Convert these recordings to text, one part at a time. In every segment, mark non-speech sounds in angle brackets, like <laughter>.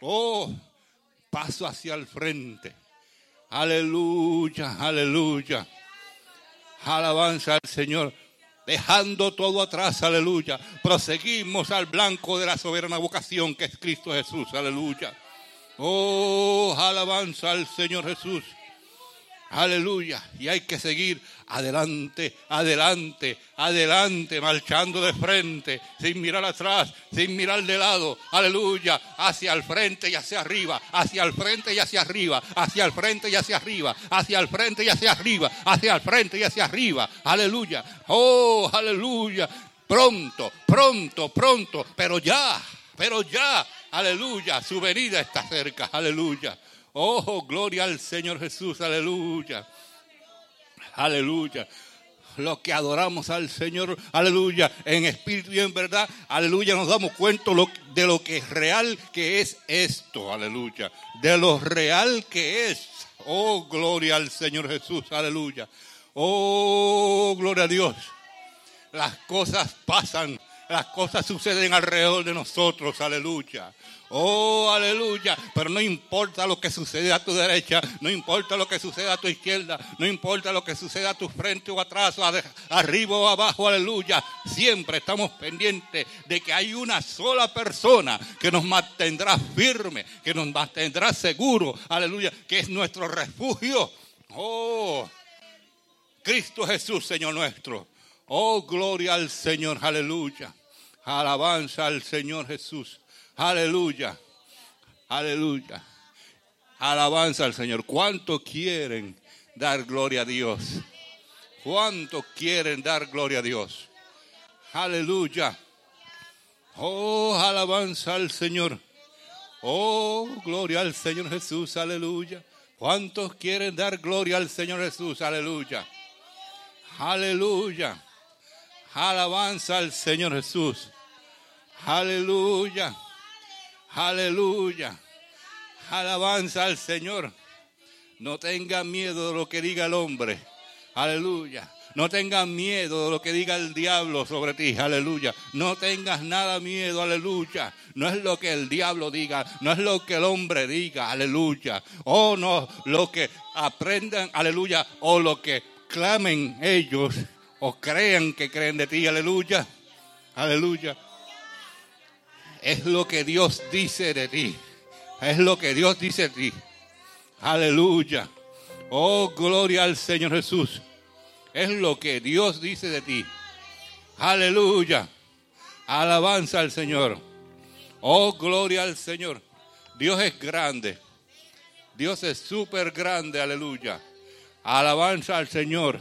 Oh, paso hacia el frente. Aleluya, aleluya. Alabanza al Señor. Dejando todo atrás, aleluya. Proseguimos al blanco de la soberana vocación que es Cristo Jesús, aleluya. Oh, alabanza al Señor Jesús. Aleluya. Y hay que seguir adelante, adelante, adelante, marchando de frente, sin mirar atrás, sin mirar de lado. Aleluya. Hacia el frente y hacia arriba, hacia el frente y hacia arriba, hacia el frente y hacia arriba, hacia el frente y hacia arriba, hacia el frente y hacia arriba. Aleluya. Oh, aleluya. Pronto, pronto, pronto, pero ya, pero ya. Aleluya. Su venida está cerca. Aleluya. Oh, gloria al Señor Jesús, aleluya. Aleluya. Los que adoramos al Señor, aleluya, en espíritu y en verdad, aleluya, nos damos cuenta de lo que es real que es esto, aleluya. De lo real que es. Oh, gloria al Señor Jesús, aleluya. Oh, gloria a Dios. Las cosas pasan, las cosas suceden alrededor de nosotros, aleluya. Oh, aleluya. Pero no importa lo que sucede a tu derecha, no importa lo que suceda a tu izquierda, no importa lo que suceda a tu frente o atrás, arriba o abajo, aleluya. Siempre estamos pendientes de que hay una sola persona que nos mantendrá firme, que nos mantendrá seguro, aleluya, que es nuestro refugio. Oh, Cristo Jesús, Señor nuestro. Oh, gloria al Señor, aleluya. Alabanza al Señor Jesús. Aleluya. Aleluya. Alabanza al Señor. ¿Cuánto quieren dar gloria a Dios? ¿Cuánto quieren dar gloria a Dios? Aleluya. Oh, alabanza al Señor. Oh, gloria al Señor Jesús. Aleluya. ¿Cuántos quieren dar gloria al Señor Jesús? Aleluya. Aleluya. Alabanza al Señor Jesús. Aleluya. Aleluya. Alabanza al Señor. No tengan miedo de lo que diga el hombre. Aleluya. No tengas miedo de lo que diga el diablo sobre ti. Aleluya. No tengas nada miedo. Aleluya. No es lo que el diablo diga. No es lo que el hombre diga. Aleluya. O no lo que aprendan. Aleluya. O lo que clamen ellos. O crean que creen de ti. Aleluya. Aleluya es lo que Dios dice de ti. Es lo que Dios dice de ti. Aleluya. Oh, gloria al Señor Jesús. Es lo que Dios dice de ti. Aleluya. Alabanza al Señor. Oh, gloria al Señor. Dios es grande. Dios es súper grande. Aleluya. Alabanza al Señor.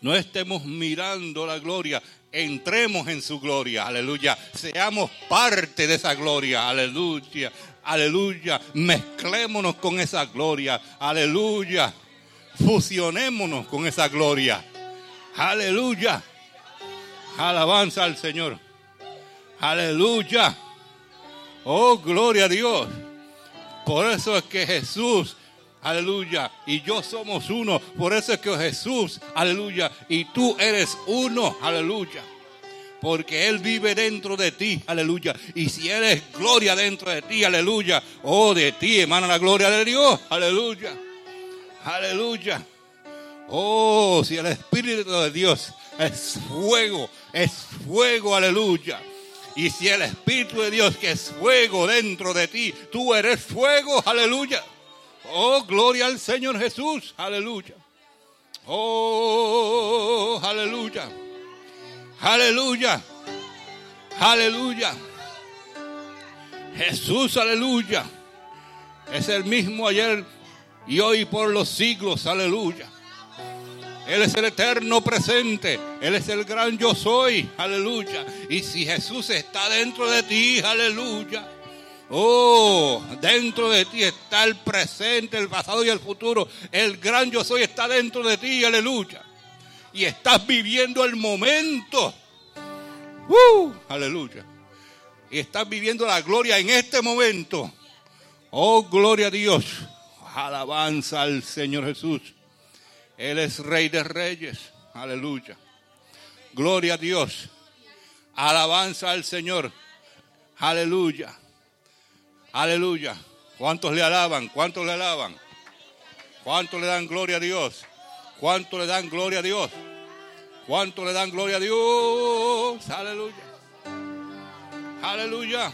No estemos mirando la gloria entremos en su gloria, aleluya. Seamos parte de esa gloria, aleluya. Aleluya. Mezclémonos con esa gloria, aleluya. Fusionémonos con esa gloria, aleluya. Alabanza al Señor, aleluya. Oh, gloria a Dios. Por eso es que Jesús aleluya, y yo somos uno. Por eso es que Jesús, aleluya, y tú eres uno, aleluya. Porque Él vive dentro de ti, aleluya. Y si Él es gloria dentro de ti, aleluya. Oh, de ti emana la gloria de Dios, aleluya. Aleluya. Oh, si el Espíritu de Dios es fuego, es fuego, aleluya. Y si el Espíritu de Dios que es fuego dentro de ti, tú eres fuego, aleluya. Oh, gloria al Señor Jesús. Aleluya. Oh, aleluya. Aleluya. Aleluya. Jesús, aleluya. Es el mismo ayer y hoy por los siglos. Aleluya. Él es el eterno presente. Él es el gran yo soy. Aleluya. Y si Jesús está dentro de ti, aleluya. Oh, dentro de ti está el presente, el pasado y el futuro. El gran yo soy está dentro de ti, aleluya. Y estás viviendo el momento. Uh, aleluya. Y estás viviendo la gloria en este momento. Oh, gloria a Dios. Alabanza al Señor Jesús. Él es Rey de Reyes. Aleluya. Gloria a Dios. Alabanza al Señor. Aleluya. Aleluya. ¿Cuántos le alaban? ¿Cuántos le alaban? ¿Cuántos le dan gloria a Dios? ¿Cuántos le dan gloria a Dios? ¿Cuántos le dan gloria a Dios? Aleluya. Aleluya.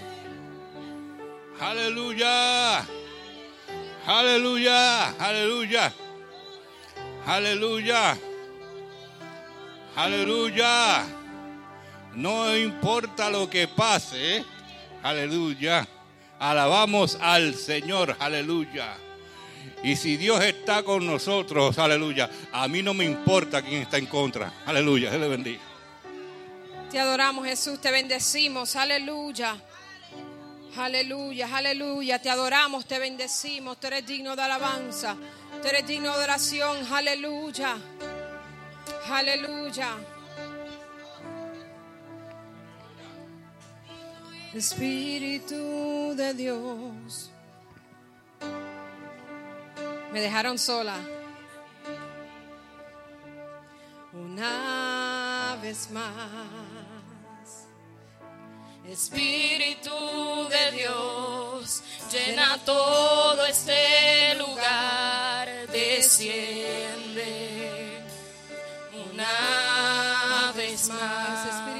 Aleluya. Aleluya. Aleluya. Aleluya. Aleluya. No importa lo que pase. Aleluya. Alabamos al Señor. Aleluya. Y si Dios está con nosotros, aleluya, a mí no me importa quién está en contra. Aleluya, Él le bendiga. Te adoramos, Jesús, te bendecimos. Aleluya. Aleluya, aleluya. Te adoramos, te bendecimos. Tú eres digno de alabanza. Tú eres digno de oración. Aleluya. Aleluya. Espíritu de Dios. Me dejaron sola. Una vez más. Espíritu de Dios, llena todo este lugar, desciende una vez más.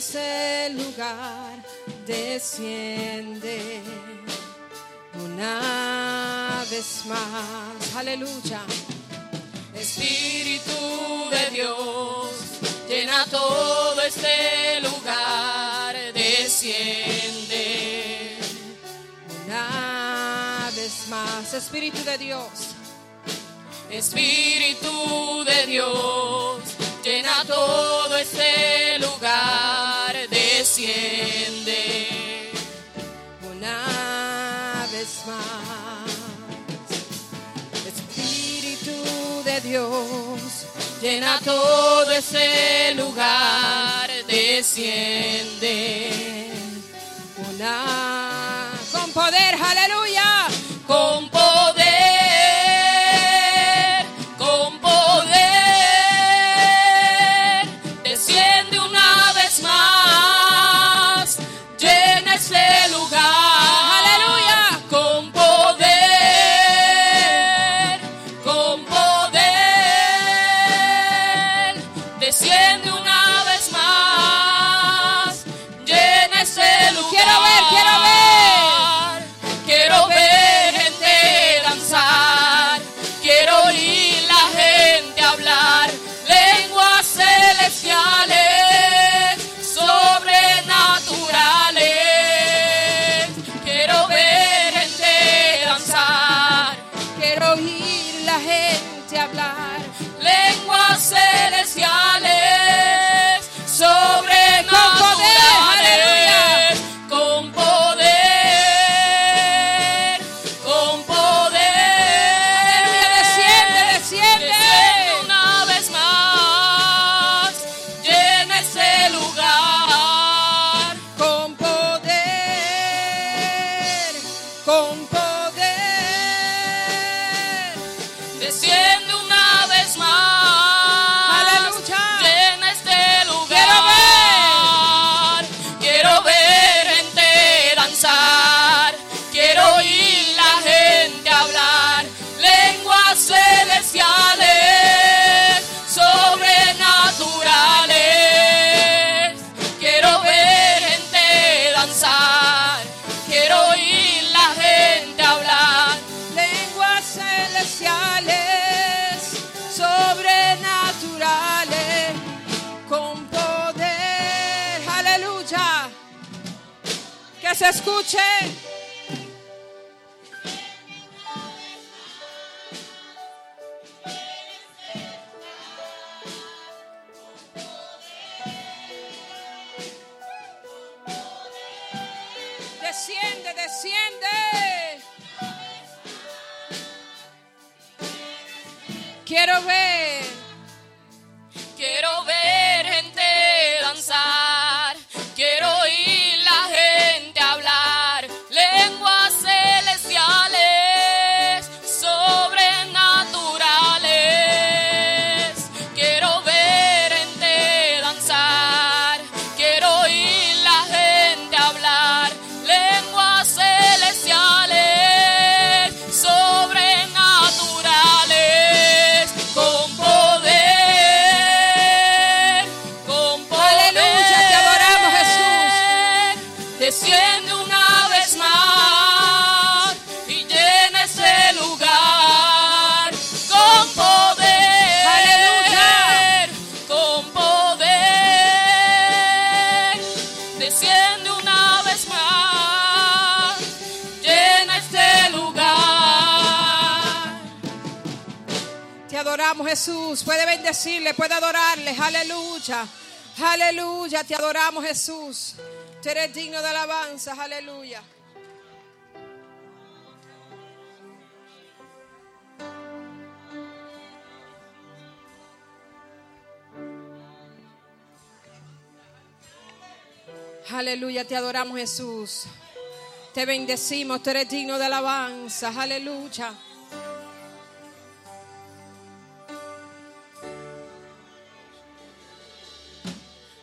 ese lugar. Desciende. Una vez más. Aleluya. Espíritu de Dios, llena todo este lugar, desciende. Una vez más. Espíritu de Dios. Espíritu de Dios, llena todo este lugar, desciende. Una vez más. Espíritu de Dios. Llena todo este lugar, desciende. Una con poder, aleluya. con poder, escuche. Adoramos, Jesús. Puede bendecirle, puede adorarle. Aleluya. Aleluya. Te adoramos, Jesús. Tú eres digno de alabanza. Aleluya. Aleluya, te adoramos Jesús. Te bendecimos, tú eres digno de alabanza. Aleluya.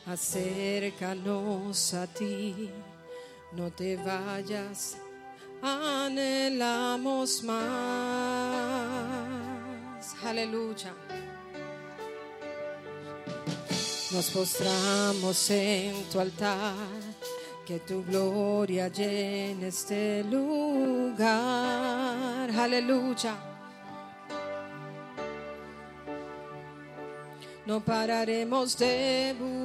Acércanos a ti, no te vayas, anhelamos más. Aleluya. Nos postramos en tu altar, que tu gloria llene este lugar. Aleluya. No pararemos de buscar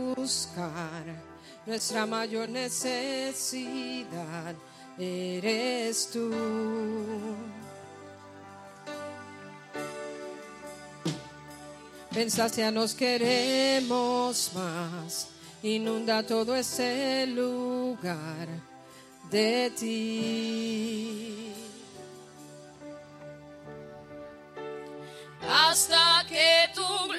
nuestra mayor necesidad. Eres tú. Pensaste a nos queremos más. Inunda todo ese lugar de ti. hasta que tu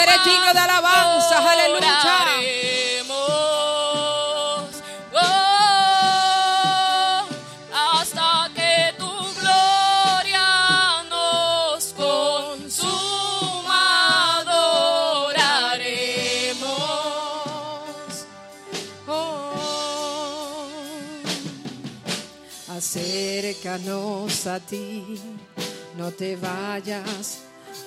Tú eres digno de alabanza, aleluya. Adoraremos. Hasta que tu gloria nos consuma, adoraremos. Acércanos a ti, no te vayas,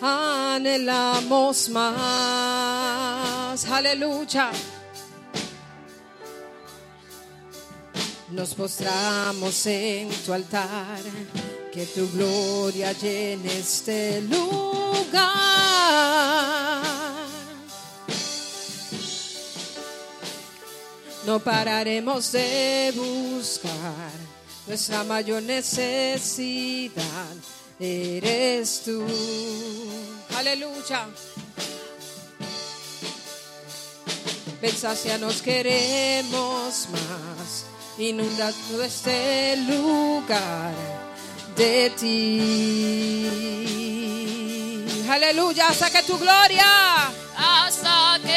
anhelamos más. Aleluya. Nos postramos en tu altar, que tu gloria llene este lugar. No pararemos de buscar nuestra mayor necesidad. Eres tú. Aleluya. Ven, nos queremos más. Inunda todo este lugar de ti. Aleluya, hasta que tu gloria. hasta que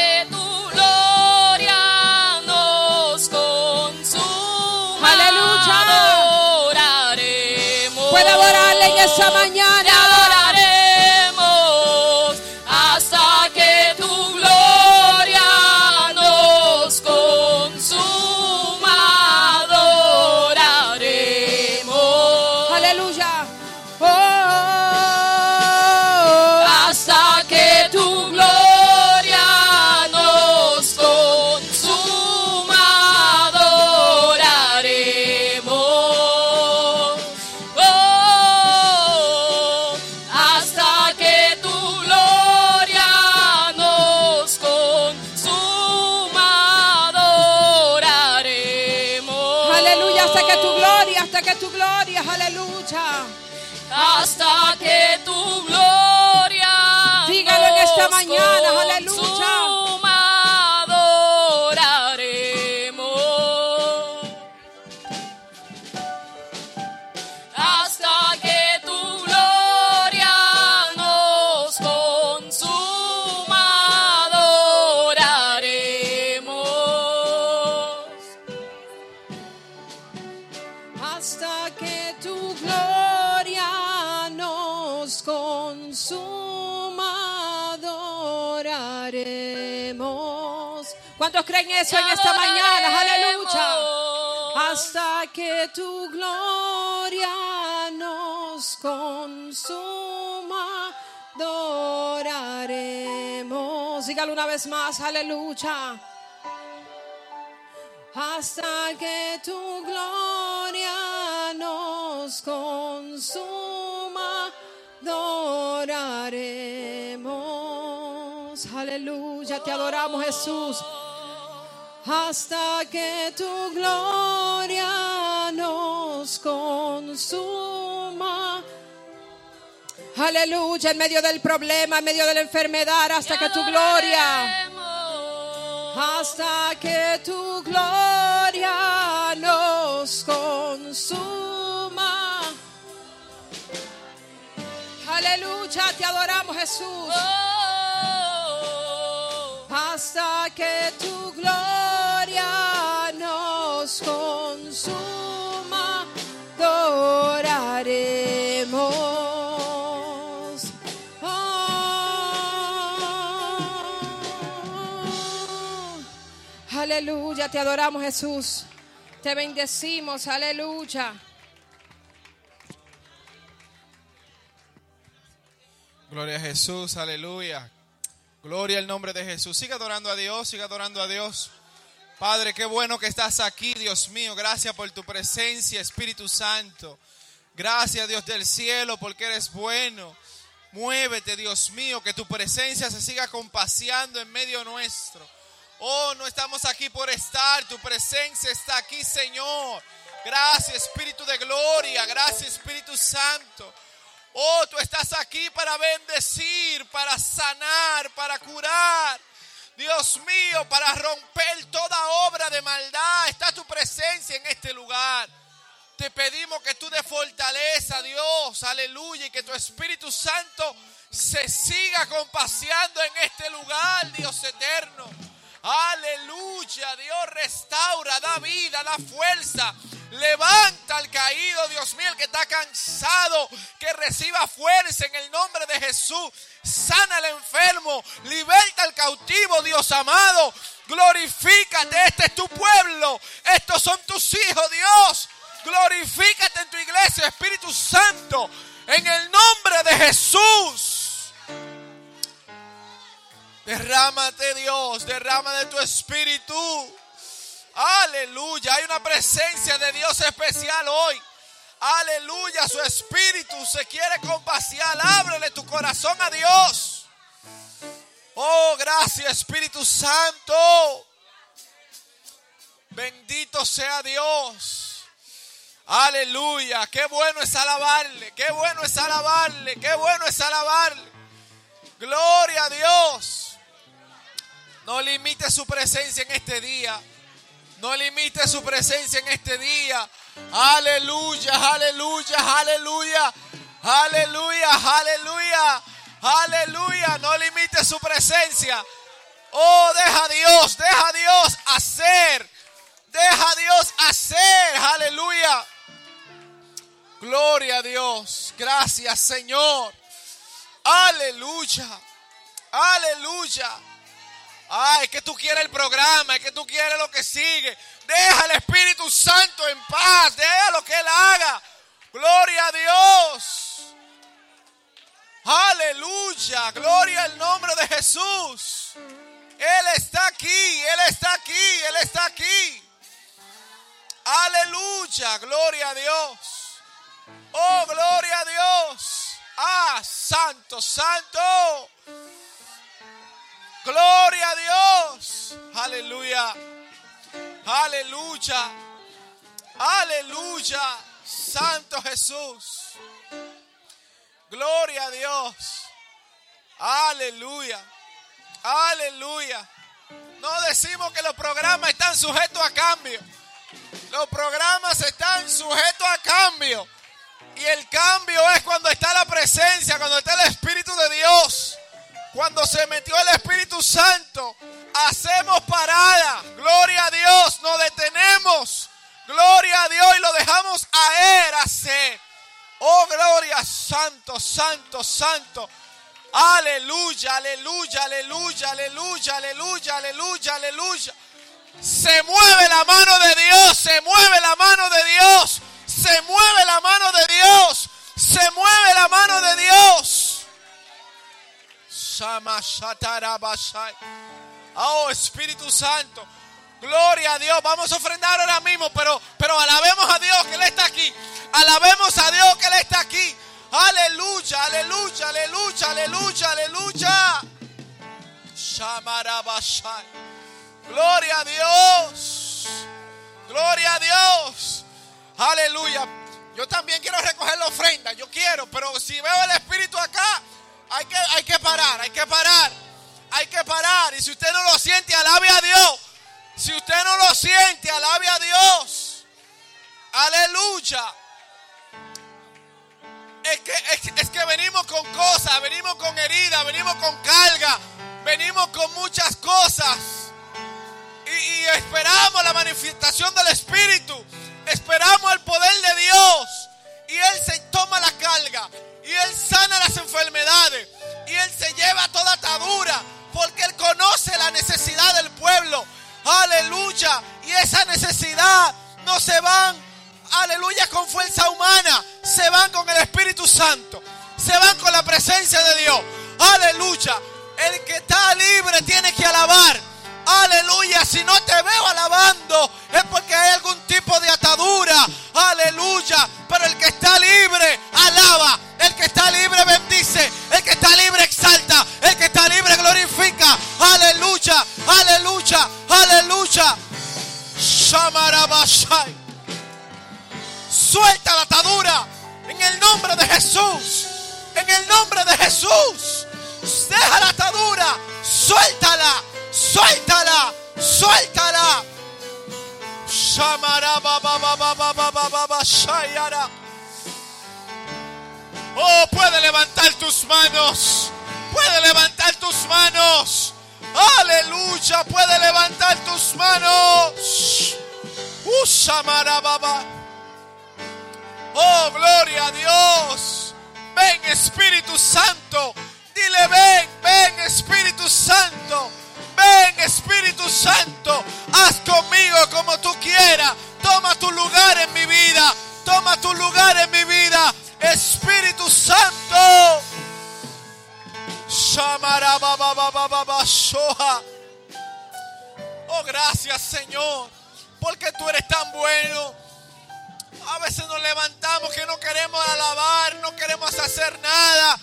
Oh. Eso en esta mañana? Aleluya. Hasta que tu gloria nos consuma, adoraremos. Dígalo una vez más, aleluya. Hasta que tu gloria nos consuma, adoraremos. Aleluya, te adoramos Jesús. Hasta que tu gloria nos consuma. Aleluya, en medio del problema, en medio de la enfermedad, hasta que tu gloria hasta que tu gloria nos consuma. Aleluya, te adoramos Jesús. Hasta que tu gloria consuma, adoraremos. Oh. Aleluya, te adoramos Jesús. Te bendecimos, aleluya. Gloria a Jesús, aleluya. Gloria al nombre de Jesús. Siga adorando a Dios, siga adorando a Dios. Padre, qué bueno que estás aquí, Dios mío. Gracias por tu presencia, Espíritu Santo. Gracias, Dios del cielo, porque eres bueno. Muévete, Dios mío, que tu presencia se siga compaseando en medio nuestro. Oh, no estamos aquí por estar, tu presencia está aquí, Señor. Gracias, Espíritu de gloria. Gracias, Espíritu Santo. Oh, tú estás aquí para bendecir, para sanar, para curar. Dios mío, para romper toda obra de maldad. Está tu presencia en este lugar. Te pedimos que tú de fortaleza, Dios, aleluya, y que tu Espíritu Santo se siga compaseando en este lugar, Dios eterno. Aleluya, Dios restaura, da vida, da fuerza. Levanta al caído, Dios mío, el que está cansado, que reciba fuerza en el nombre de Jesús. Sana al enfermo, liberta al cautivo, Dios amado. Glorifícate, este es tu pueblo, estos son tus hijos, Dios. Glorifícate en tu iglesia, Espíritu Santo, en el nombre de Jesús. Derrámate, Dios, derrama de tu espíritu. Aleluya, hay una presencia de Dios especial hoy. Aleluya, su espíritu se quiere compasear. Ábrele tu corazón a Dios. Oh, gracias, Espíritu Santo. Bendito sea Dios. Aleluya, qué bueno es alabarle, qué bueno es alabarle, qué bueno es alabarle. Gloria a Dios. No limite su presencia en este día. No limite su presencia en este día. Aleluya, aleluya, aleluya. Aleluya, aleluya. Aleluya. No limite su presencia. Oh, deja a Dios, deja a Dios hacer. Deja a Dios hacer. Aleluya. Gloria a Dios. Gracias, Señor. Aleluya. Aleluya. Ay, es que tú quieres el programa, es que tú quieres lo que sigue. Deja al Espíritu Santo en paz, deja lo que Él haga. Gloria a Dios. Aleluya, gloria al nombre de Jesús. Él está aquí, Él está aquí, Él está aquí. Aleluya, gloria a Dios. Oh, gloria a Dios. Ah, santo, santo. Gloria a Dios. Aleluya. Aleluya. Aleluya. Santo Jesús. Gloria a Dios. Aleluya. Aleluya. No decimos que los programas están sujetos a cambio. Los programas están sujetos a cambio. Y el cambio es cuando está la presencia, cuando está el Espíritu de Dios. Cuando se metió el Espíritu Santo, hacemos parada. Gloria a Dios, nos detenemos. Gloria a Dios y lo dejamos a Él. Oh, gloria, santo, santo, santo. Aleluya, aleluya, aleluya, aleluya, aleluya, aleluya, aleluya. Se mueve la mano de Dios, se mueve la mano de Dios, se mueve la mano de Dios, se mueve la mano de Dios. Oh Espíritu Santo, gloria a Dios. Vamos a ofrendar ahora mismo, pero, pero alabemos a Dios que Él está aquí. Alabemos a Dios que Él está aquí. Aleluya, aleluya, aleluya, aleluya, aleluya. Gloria a Dios. Gloria a Dios. Aleluya. Yo también quiero recoger la ofrenda. Yo quiero, pero si veo el Espíritu acá, hay que, hay que parar, hay que parar. Hay que parar. Y si usted no lo siente, alabe a Dios. Si usted no lo siente, alabe a Dios. Aleluya. Es que, es, es que venimos con cosas, venimos con heridas, venimos con carga, venimos con muchas cosas. Y, y esperamos la manifestación del Espíritu. Esperamos el poder de Dios. Y Él se toma la carga. Y Él sana las enfermedades. Y Él se lleva toda atadura. Porque Él conoce la necesidad del pueblo. Aleluya. Y esa necesidad no se van, aleluya, con fuerza humana. Se van con el Espíritu Santo. Se van con la presencia de Dios. Aleluya. El que está libre tiene que alabar. Aleluya, si no te veo alabando es porque hay algún tipo de atadura. Aleluya, pero el que está libre alaba. El que está libre bendice. El que está libre exalta. El que está libre glorifica. Aleluya, aleluya, aleluya. Shamarabashai. Suelta la atadura en el nombre de Jesús. En el nombre de Jesús. Deja la atadura. Suéltala. Suéltala. Suéltala. Oh, puede levantar tus manos. Puede levantar tus manos. Aleluya. Puede levantar tus manos. Uh, shamarababa. Oh, gloria a Dios. Ven Espíritu Santo. Dile, ven, ven Espíritu Santo. Ven Espíritu Santo. Haz conmigo como tú quieras. Toma tu lugar en mi vida. Toma tu lugar en mi vida. Espíritu Santo. Oh, gracias Señor. Porque tú eres tan bueno. A veces nos levantamos que no queremos alabar, no queremos hacer nada.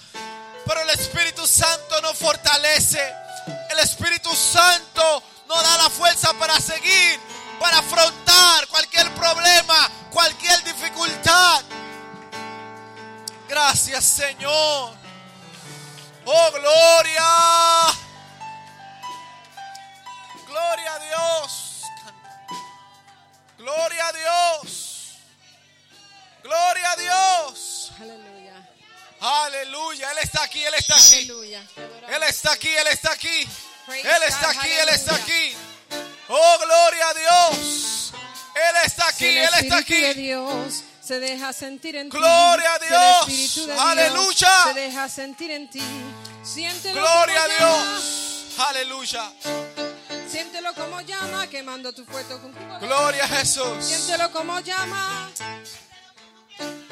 Pero el Espíritu Santo nos fortalece. El Espíritu Santo nos da la fuerza para seguir, para afrontar cualquier problema, cualquier dificultad. Gracias Señor. Oh, gloria. Gloria a Dios. Gloria a Dios. Gloria a Dios. Aleluya. Aleluya. Él está aquí, Él está aquí. Él está aquí, Él está aquí. Él está aquí, Él está aquí. Oh, gloria a Dios. Él está aquí, Él está aquí. Dios se deja sentir en ti. Gloria a si Dios. De Aleluya. Dios se deja sentir en ti. Siéntelo Gloria a como llama. Dios. Aleluya. Siéntelo como llama, quemando tu fuerte con fuego. Gloria a Jesús. Siéntelo como llama.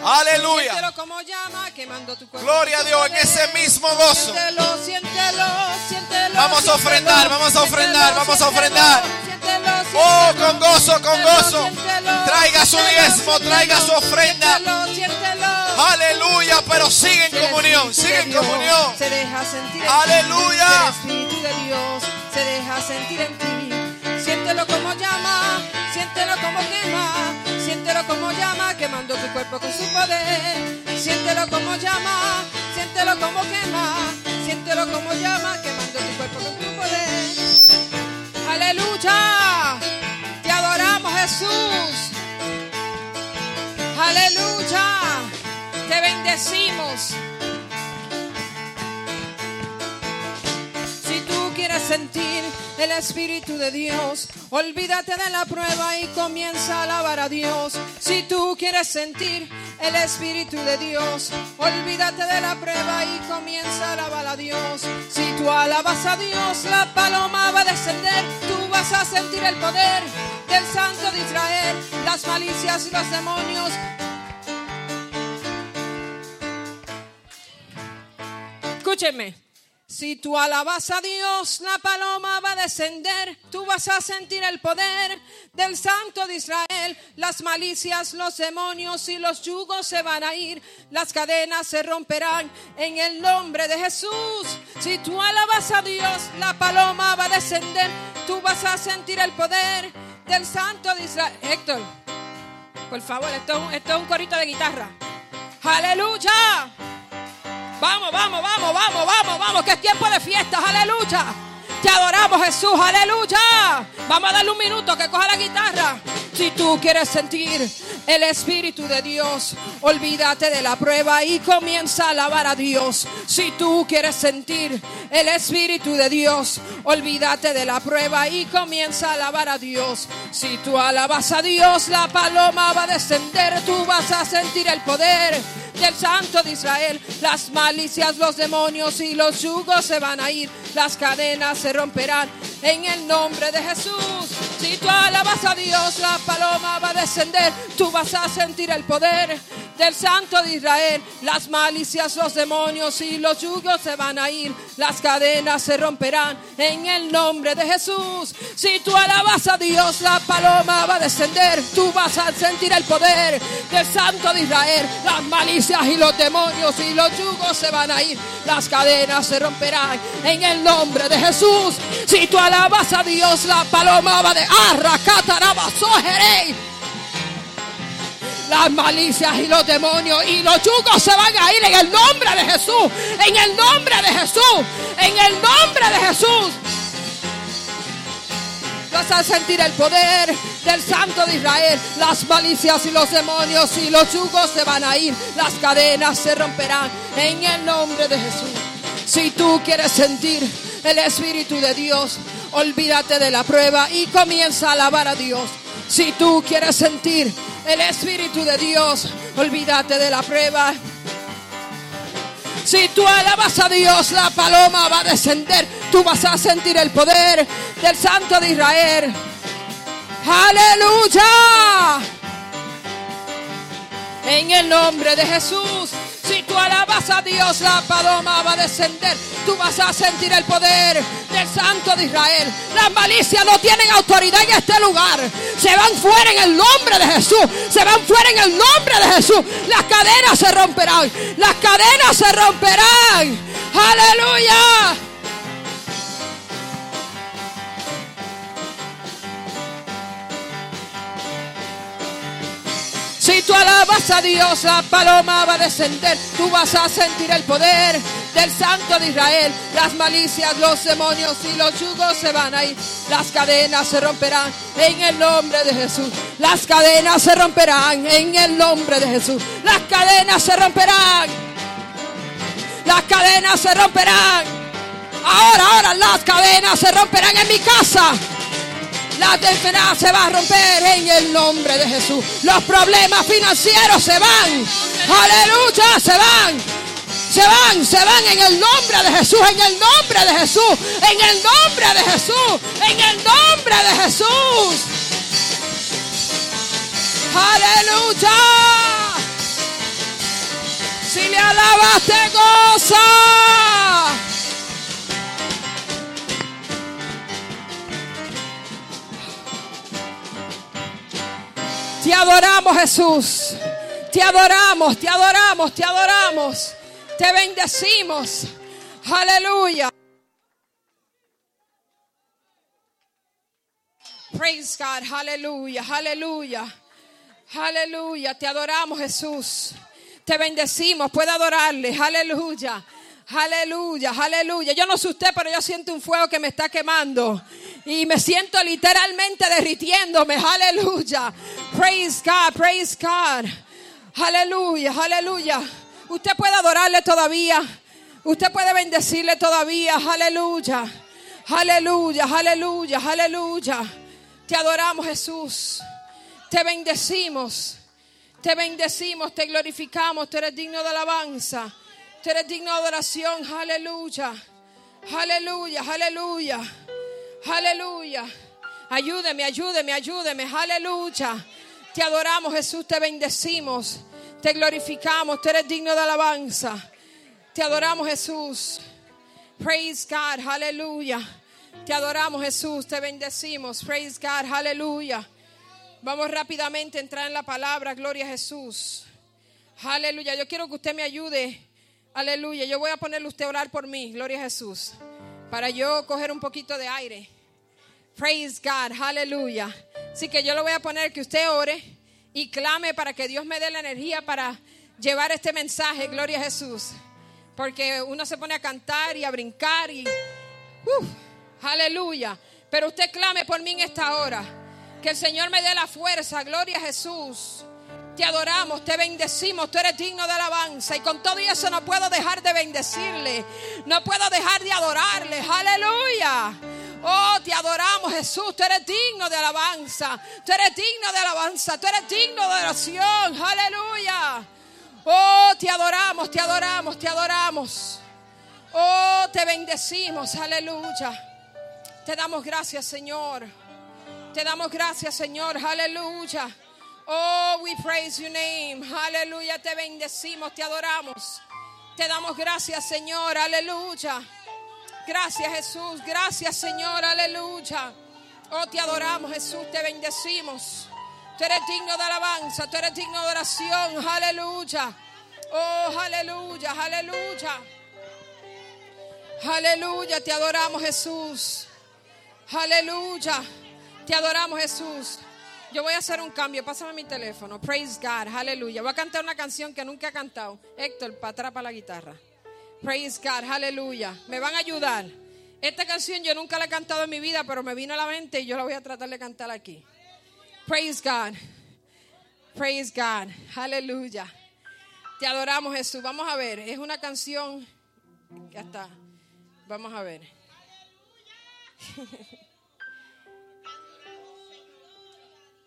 Aleluya. Siéntelo como llama, quemando tu cuerpo. Gloria a Dios en ese mismo gozo. Siéntelo, siéntelo, siéntelo. Vamos a ofrendar, vamos a ofrendar, vamos a ofrendar. Oh, con gozo, con gozo. Traiga su diezmo, traiga su ofrenda. Aleluya. Pero sigue en comunión, sigue en comunión. Se deja sentir en Aleluya. el Espíritu de Dios se deja sentir en ti. Siéntelo como llama, siéntelo como quema, quemando tu cuerpo con su poder. Siéntelo como llama, siéntelo como quema, siéntelo como llama, quemando tu cuerpo con tu poder. Aleluya, te adoramos Jesús. Aleluya, te bendecimos. Si tú quieres sentir el Espíritu de Dios, olvídate de la prueba y comienza a alabar a Dios. Si tú quieres sentir el Espíritu de Dios, olvídate de la prueba y comienza a alabar a Dios. Si tú alabas a Dios, la paloma va a descender, tú vas a sentir el poder del Santo de Israel, las malicias y los demonios Escúcheme. Si tú alabas a Dios, la paloma va a descender, tú vas a sentir el poder del Santo de Israel, las malicias, los demonios y los yugos se van a ir, las cadenas se romperán en el nombre de Jesús. Si tú alabas a Dios, la paloma va a descender, tú vas a sentir el poder del Santo de Israel. Héctor, por favor, esto, es un- corito de guitarra. Aleluya. Vamos, vamos, vamos, vamos, vamos, vamos, que es tiempo de fiestas, aleluya. Te adoramos Jesús, aleluya. Vamos a darle un minuto que coja la guitarra. Si tú quieres sentir el Espíritu de Dios, olvídate de la prueba y comienza a alabar a Dios. Si tú quieres sentir el Espíritu de Dios, olvídate de la prueba y comienza a alabar a Dios. Si tú alabas a Dios, la paloma va a descender, tú vas a sentir el poder del Santo de Israel. Las malicias, los demonios y los yugos se van a ir. Las cadenas se romperán en el nombre de Jesús. Si tú alabas a Dios, la paloma va a descender. Tú vas a sentir el poder del Santo de Israel. Las malicias, los demonios y los yugos se van a ir. Las cadenas se romperán en el nombre de Jesús. Si tú alabas a Dios, la paloma va a descender. Tú vas a sentir el poder del Santo de Israel. Las malicias y los demonios y los yugos se van a ir. Las cadenas se romperán en el nombre de Jesús. Si tú alabas a Dios, la paloma va de arracatarabasójerey. Las malicias y los demonios y los yugos se van a ir en el nombre de Jesús. En el nombre de Jesús. En el nombre de Jesús. Vas a sentir el poder del Santo de Israel. Las malicias y los demonios y los yugos se van a ir. Las cadenas se romperán en el nombre de Jesús. Si tú quieres sentir el Espíritu de Dios, olvídate de la prueba y comienza a alabar a Dios. Si tú quieres sentir el Espíritu de Dios, olvídate de la prueba si tú alabas a Dios, la paloma va a descender. Tú vas a sentir el poder del Santo de Israel. Aleluya. En el nombre de Jesús. Si tú alabas a Dios, la paloma va a descender. Tú vas a sentir el poder del Santo de Israel. Las malicias no tienen autoridad en este lugar. Se van fuera en el nombre de Jesús. Se van fuera en el nombre de Jesús. Las cadenas se romperán. Las cadenas se romperán. Aleluya. Si tú alabas a Dios, la paloma va a descender. Tú vas a sentir el poder del Santo de Israel. Las malicias, los demonios y los yugos se van a ir. Las cadenas se romperán en el nombre de Jesús. Las cadenas se romperán en el nombre de Jesús. Las cadenas se romperán. Las cadenas se romperán. Ahora, ahora las cadenas se romperán en mi casa. La enfermedad se va a romper en el nombre de Jesús. Los problemas financieros se van. Aleluya, se van. Se van, se van en el nombre de Jesús, en el nombre de Jesús, en el nombre de Jesús, en el nombre de Jesús. Aleluya. Si le alabas, te goza. Te adoramos, Jesús. Te adoramos, te adoramos, te adoramos. Te bendecimos. Aleluya. Praise God. Aleluya, aleluya. Aleluya, te adoramos Jesús. Te bendecimos, puede adorarle. Aleluya. Aleluya, aleluya. Yo no sé usted, pero yo siento un fuego que me está quemando. Y me siento literalmente derritiéndome. Aleluya. Praise God, praise God. Aleluya, aleluya. Usted puede adorarle todavía. Usted puede bendecirle todavía. Aleluya. Aleluya, aleluya, aleluya. Te adoramos Jesús. Te bendecimos. Te bendecimos, te glorificamos. Tú eres digno de alabanza. Tú eres digno de adoración. Aleluya. Aleluya, aleluya. Aleluya. Ayúdeme, ayúdeme, ayúdeme. Aleluya. Te adoramos, Jesús. Te bendecimos. Te glorificamos. Tú eres digno de alabanza. Te adoramos, Jesús. Praise God. Aleluya. Te adoramos, Jesús. Te bendecimos. Praise God. Aleluya. Vamos rápidamente a entrar en la palabra. Gloria a Jesús. Aleluya. Yo quiero que usted me ayude. Aleluya. Yo voy a ponerle usted a orar por mí. Gloria a Jesús. Para yo coger un poquito de aire. Praise God. Aleluya. Así que yo le voy a poner que usted ore y clame para que Dios me dé la energía para llevar este mensaje. Gloria a Jesús. Porque uno se pone a cantar y a brincar y... ¡Uf! aleluya. Pero usted clame por mí en esta hora. Que el Señor me dé la fuerza. Gloria a Jesús. Te adoramos, te bendecimos, tú eres digno de alabanza. Y con todo eso no puedo dejar de bendecirle. No puedo dejar de adorarle. Aleluya. Oh, te adoramos, Jesús. Tú eres digno de alabanza. Tú eres digno de alabanza. Tú eres digno de oración. Aleluya. Oh, te adoramos, te adoramos, te adoramos. Oh, te bendecimos. Aleluya. Te damos gracias, Señor. Te damos gracias, Señor. Aleluya. Oh, we praise your name. Aleluya. Te bendecimos, te adoramos. Te damos gracias, Señor. Aleluya. Gracias, Jesús. Gracias, Señor. Aleluya. Oh, te adoramos, Jesús. Te bendecimos. Tú eres digno de alabanza. Tú eres digno de oración. Aleluya. Oh, aleluya. Aleluya. Aleluya. Te adoramos, Jesús. Aleluya. Te adoramos, Jesús. Yo voy a hacer un cambio. Pásame mi teléfono. Praise God. Aleluya. Voy a cantar una canción que nunca he cantado. Héctor, para atrás para la guitarra. Praise God. Aleluya. Me van a ayudar. Esta canción yo nunca la he cantado en mi vida, pero me vino a la mente y yo la voy a tratar de cantar aquí. Praise God. Praise God. Aleluya. Te adoramos, Jesús. Vamos a ver. Es una canción. Ya está. Vamos a ver.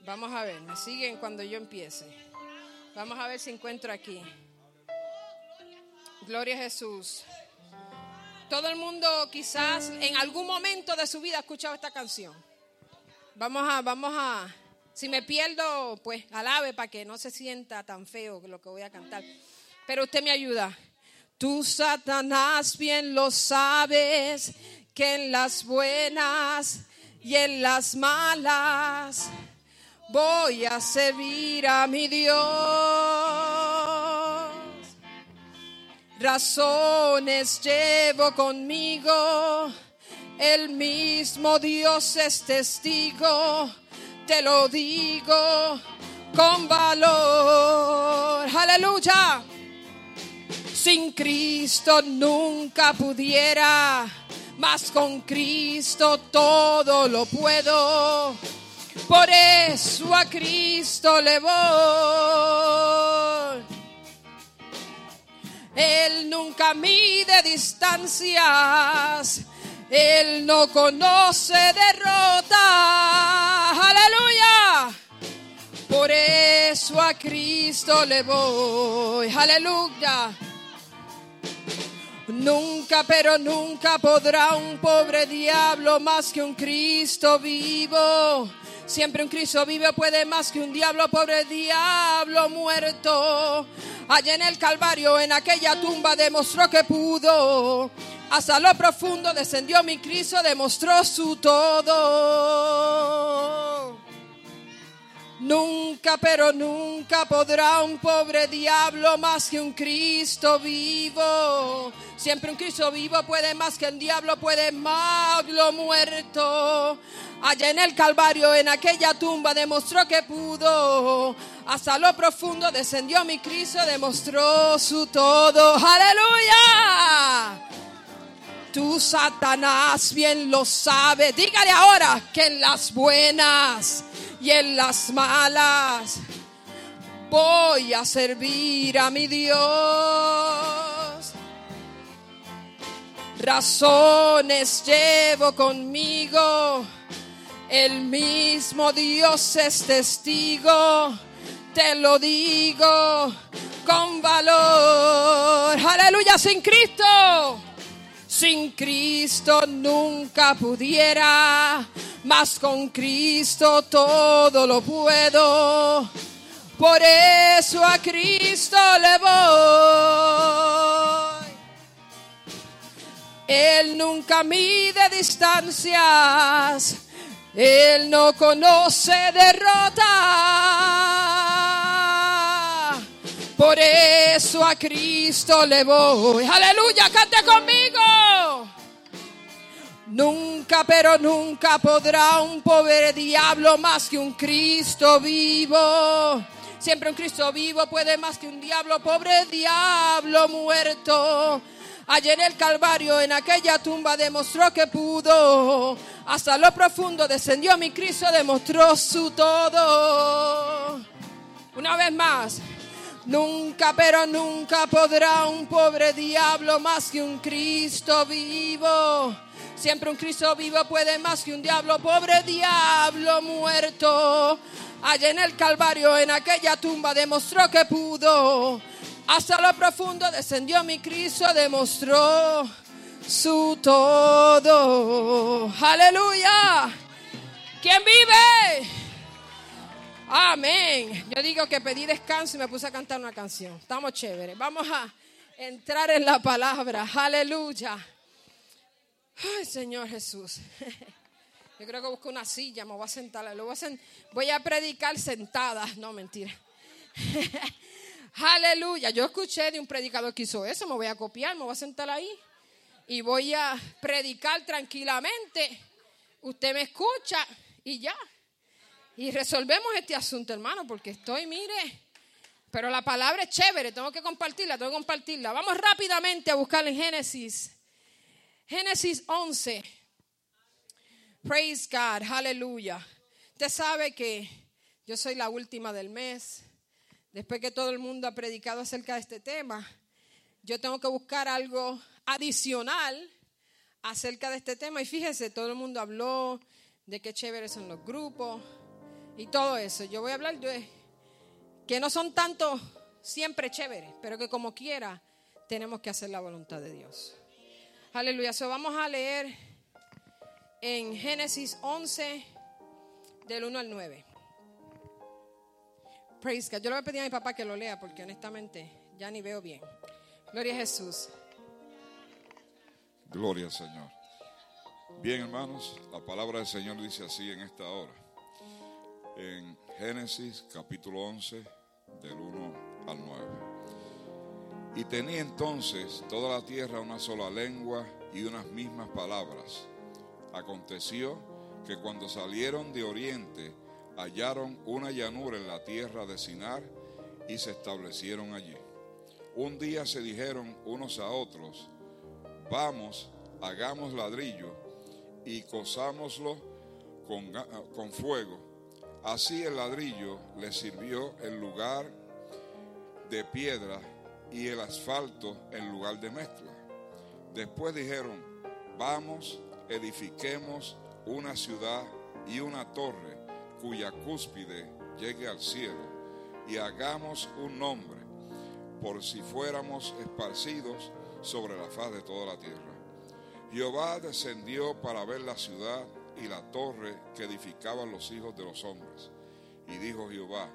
Vamos a ver, me siguen cuando yo empiece. Vamos a ver si encuentro aquí. Gloria a Jesús. Todo el mundo quizás en algún momento de su vida ha escuchado esta canción. Vamos a, vamos a, si me pierdo, pues alabe para que no se sienta tan feo lo que voy a cantar. Pero usted me ayuda. Tú, Satanás, bien lo sabes, que en las buenas y en las malas voy a servir a mi Dios. Razones llevo conmigo, el mismo Dios es testigo, te lo digo con valor. Aleluya. Sin Cristo nunca pudiera, mas con Cristo todo lo puedo. Por eso a Cristo le voy. Él nunca mide distancias. Él no conoce derrota. Aleluya. Por eso a Cristo le voy. Aleluya. Nunca, pero nunca podrá un pobre diablo más que un Cristo vivo. Siempre un Cristo vivo puede más que un diablo, pobre diablo muerto. Allá en el Calvario, en aquella tumba, demostró que pudo. Hasta lo profundo descendió mi Cristo, demostró su todo. Nunca Nunca, pero nunca podrá un pobre diablo más que un Cristo vivo. Siempre un Cristo vivo puede más que un diablo, puede más lo muerto. Allá en el Calvario, en aquella tumba, demostró que pudo. Hasta lo profundo descendió mi Cristo, demostró su todo. Aleluya. Tú, Satanás, bien lo sabe. Dígale ahora que en las buenas y en las malas voy a servir a mi Dios. Razones llevo conmigo. El mismo Dios es testigo. Te lo digo con valor. Aleluya, sin Cristo. Sin Cristo nunca pudiera, mas con Cristo todo lo puedo. Por eso a Cristo le voy. Él nunca mide distancias, Él no conoce derrota. Por eso a Cristo le voy. Aleluya, cante conmigo. Nunca, pero nunca podrá un pobre diablo más que un Cristo vivo. Siempre un Cristo vivo puede más que un diablo, pobre diablo muerto. Allá en el Calvario, en aquella tumba, demostró que pudo. Hasta lo profundo descendió mi Cristo, demostró su todo. Una vez más. Nunca, pero nunca podrá un pobre diablo más que un Cristo vivo. Siempre un Cristo vivo puede más que un diablo, pobre diablo muerto. Allá en el Calvario, en aquella tumba, demostró que pudo. Hasta lo profundo descendió mi Cristo, demostró su todo. Aleluya. ¿Quién vive? Amén. Yo digo que pedí descanso y me puse a cantar una canción. Estamos chéveres. Vamos a entrar en la palabra. Aleluya. Ay, Señor Jesús. <laughs> Yo creo que busco una silla, me voy a sentar. Voy, a voy a predicar sentada. No, mentira. <laughs> Aleluya. Yo escuché de un predicador que hizo eso. Me voy a copiar, me voy a sentar ahí. Y voy a predicar tranquilamente. Usted me escucha y ya. Y resolvemos este asunto, hermano, porque estoy, mire, pero la palabra es chévere, tengo que compartirla, tengo que compartirla. Vamos rápidamente a buscar en Génesis. Génesis 11. Praise God, aleluya. Usted sabe que yo soy la última del mes. Después que todo el mundo ha predicado acerca de este tema, yo tengo que buscar algo adicional acerca de este tema. Y fíjese, todo el mundo habló de qué chéveres son los grupos y todo eso. Yo voy a hablar de que no son tanto siempre chéveres, pero que como quiera tenemos que hacer la voluntad de Dios. Aleluya. So, vamos a leer en Génesis 11, del 1 al 9. Praise God. Yo le voy a pedir a mi papá que lo lea porque honestamente ya ni veo bien. Gloria a Jesús. Gloria al Señor. Bien, hermanos, la palabra del Señor dice así en esta hora. En Génesis capítulo 11, del 1 al 9. Y tenía entonces toda la tierra una sola lengua y unas mismas palabras. Aconteció que cuando salieron de oriente hallaron una llanura en la tierra de Sinar y se establecieron allí. Un día se dijeron unos a otros, vamos, hagamos ladrillo y cosámoslo con, con fuego. Así el ladrillo les sirvió en lugar de piedra y el asfalto en lugar de mezcla. Después dijeron, vamos, edifiquemos una ciudad y una torre cuya cúspide llegue al cielo y hagamos un nombre por si fuéramos esparcidos sobre la faz de toda la tierra. Jehová descendió para ver la ciudad y la torre que edificaban los hijos de los hombres. Y dijo Jehová,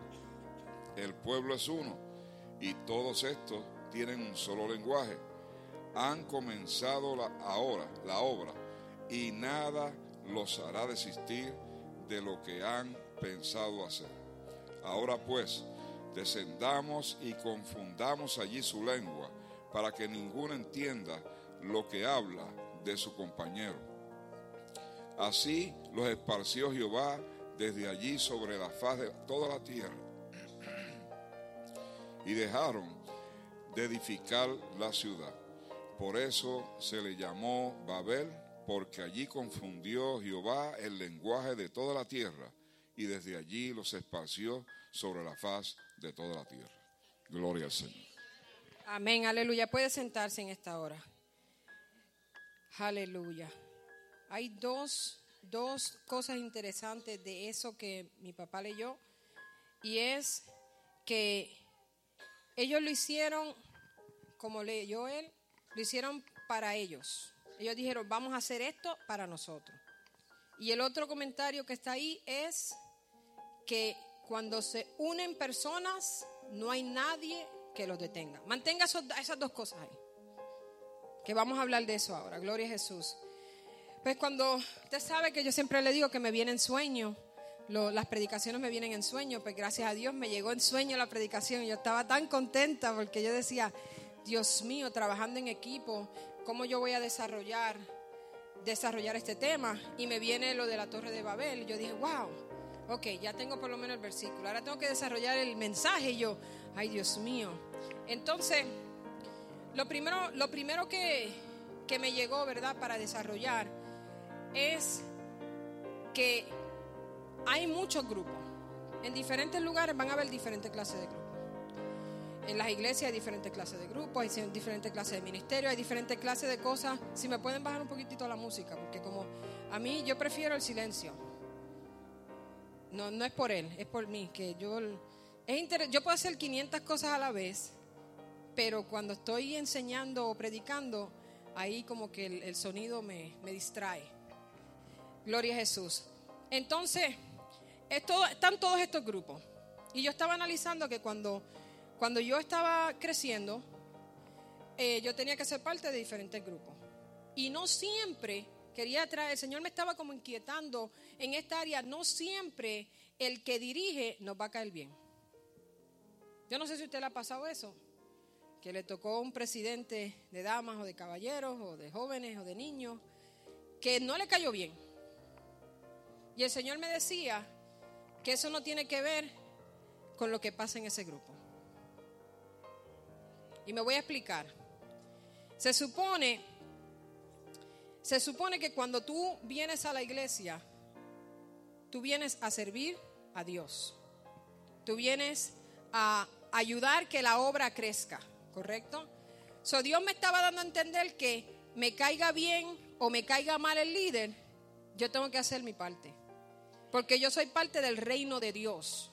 el pueblo es uno y todos estos tienen un solo lenguaje. Han comenzado la- ahora la obra y nada los hará desistir de lo que han pensado hacer. Ahora pues, descendamos y confundamos allí su lengua, para que ninguno entienda lo que habla de su compañero. Así los esparció Jehová desde allí sobre la faz de toda la tierra. Y dejaron de edificar la ciudad. Por eso se le llamó Babel, porque allí confundió Jehová el lenguaje de toda la tierra, y desde allí los esparció sobre la faz de toda la tierra. Gloria al Señor. Amén, aleluya. Puede sentarse en esta hora. Aleluya. Hay dos, dos cosas interesantes de eso que mi papá leyó. Y es que ellos lo hicieron, como leyó él, lo hicieron para ellos. Ellos dijeron, vamos a hacer esto para nosotros. Y el otro comentario que está ahí es que cuando se unen personas, no hay nadie que los detenga. Mantenga esas dos cosas ahí. Que vamos a hablar de eso ahora. Gloria a Jesús. Pues cuando usted sabe que yo siempre le digo que me viene en sueño, las predicaciones me vienen en sueño, pues gracias a Dios me llegó en sueño la predicación. Yo estaba tan contenta porque yo decía, Dios mío, trabajando en equipo, ¿cómo yo voy a desarrollar, desarrollar este tema? Y me viene lo de la Torre de Babel. Yo dije, wow, ok, ya tengo por lo menos el versículo. Ahora tengo que desarrollar el mensaje. Y yo, ay Dios mío. Entonces, lo primero, lo primero que, que me llegó, ¿verdad?, para desarrollar es que hay muchos grupos. En diferentes lugares van a haber diferentes clases de grupos. En las iglesias hay diferentes clases de grupos, hay diferentes clases de ministerios, hay diferentes clases de cosas. Si me pueden bajar un poquitito la música, porque como a mí yo prefiero el silencio. No, no es por él, es por mí, que yo es inter- yo puedo hacer 500 cosas a la vez, pero cuando estoy enseñando o predicando, ahí como que el, sonido me, me distrae. Gloria a Jesús. Entonces, están todos estos grupos. Y yo estaba analizando que cuando, cuando yo estaba creciendo, eh, yo tenía que ser parte de diferentes grupos. Y no siempre quería traer, el Señor me estaba como inquietando en esta área, no siempre el que dirige nos va a caer bien. Yo no sé si a usted le ha pasado eso, que le tocó un presidente de damas o de caballeros o de jóvenes o de niños, que no le cayó bien. Y el Señor me decía que eso no tiene que ver con lo que pasa en ese grupo. Y me voy a explicar. Se supone, se supone que cuando tú vienes a la iglesia, tú vienes a servir a Dios. Tú vienes a ayudar que la obra crezca, ¿correcto? So Dios me estaba dando a entender que me caiga bien o me caiga mal el líder, yo tengo que hacer mi parte. Porque yo soy parte del reino de Dios.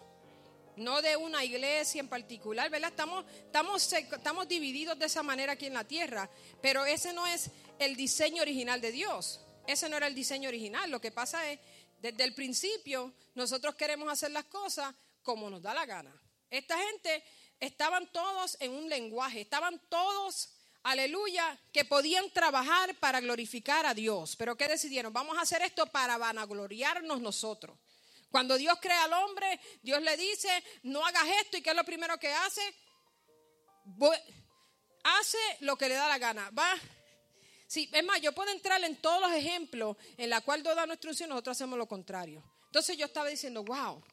No de una iglesia en particular, ¿verdad? Estamos, estamos, estamos divididos de esa manera aquí en la tierra, pero ese no es el diseño original de Dios. Ese no era el diseño original. Lo que pasa es, desde el principio, nosotros queremos hacer las cosas como nos da la gana. Esta gente estaban todos en un lenguaje, estaban todos, aleluya, que podían trabajar para glorificar a Dios. Pero ¿qué decidieron? Vamos a hacer esto para vanagloriarnos nosotros. Cuando Dios crea al hombre, Dios le dice, no hagas esto. ¿Y qué es lo primero que hace? Hace lo que le da la gana. Va. Sí, es más, yo puedo entrar en todos los ejemplos en la cual Dios da nuestra instrucción, nosotros hacemos lo contrario. Entonces yo estaba diciendo, wow,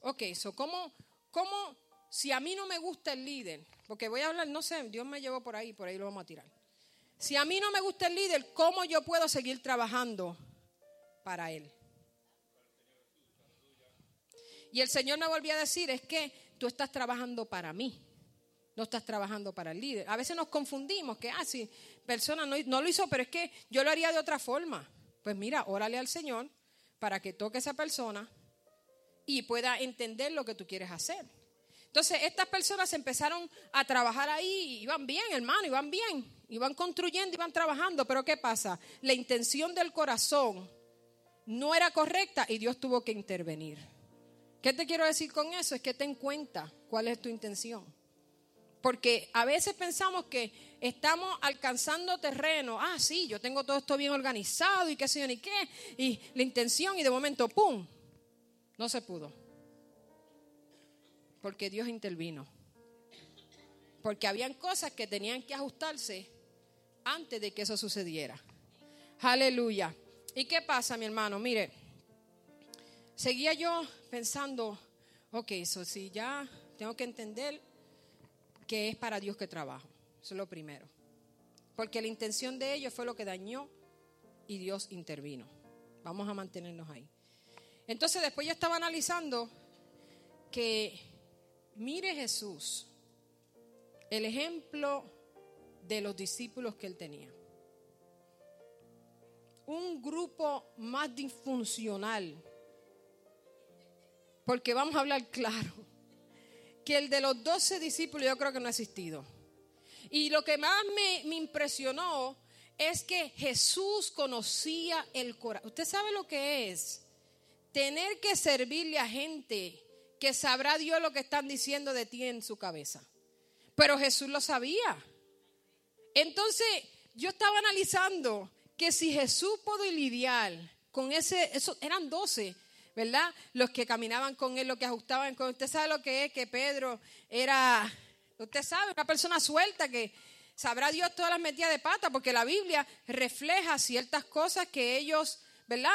ok, so, ¿cómo, ¿cómo, si a mí no me gusta el líder? Porque voy a hablar, no sé, Dios me llevó por ahí, por ahí lo vamos a tirar. Si a mí no me gusta el líder, ¿cómo yo puedo seguir trabajando para él? Y el Señor me volvió a decir, es que tú estás trabajando para mí, no estás trabajando para el líder. A veces nos confundimos, que, ah, sí, persona no, no lo hizo, pero es que yo lo haría de otra forma. Pues mira, órale al Señor para que toque a esa persona y pueda entender lo que tú quieres hacer. Entonces, estas personas empezaron a trabajar ahí, iban bien, hermano, iban bien, iban construyendo, iban trabajando, pero ¿qué pasa? La intención del corazón no era correcta y Dios tuvo que intervenir. ¿Qué te quiero decir con eso? Es que ten cuenta cuál es tu intención. Porque a veces pensamos que estamos alcanzando terreno. Ah, sí, yo tengo todo esto bien organizado y qué sé yo ni qué. Y la intención y de momento, ¡pum! No se pudo. Porque Dios intervino. Porque habían cosas que tenían que ajustarse antes de que eso sucediera. Aleluya. ¿Y qué pasa, mi hermano? Mire, seguía yo pensando, ok, eso sí, ya tengo que entender que es para Dios que trabajo. Eso es lo primero. Porque la intención de ellos fue lo que dañó y Dios intervino. Vamos a mantenernos ahí. Entonces después yo estaba analizando que mire Jesús, el ejemplo de los discípulos que él tenía. Un grupo más disfuncional, porque vamos a hablar claro, que el de los doce discípulos yo creo que no ha existido. Y lo que más me, me impresionó es que Jesús conocía el corazón. Usted sabe lo que es tener que servirle a gente que sabrá Dios lo que están diciendo de ti en su cabeza. Pero Jesús lo sabía. Entonces, yo estaba analizando que si Jesús pudo lidiar con ese, eso eran doce, ¿verdad? Los que caminaban con él, los que ajustaban con usted sabe lo que es que Pedro era, usted sabe, una persona suelta que sabrá Dios todas las metidas de pata, porque la Biblia refleja ciertas cosas que ellos, ¿verdad?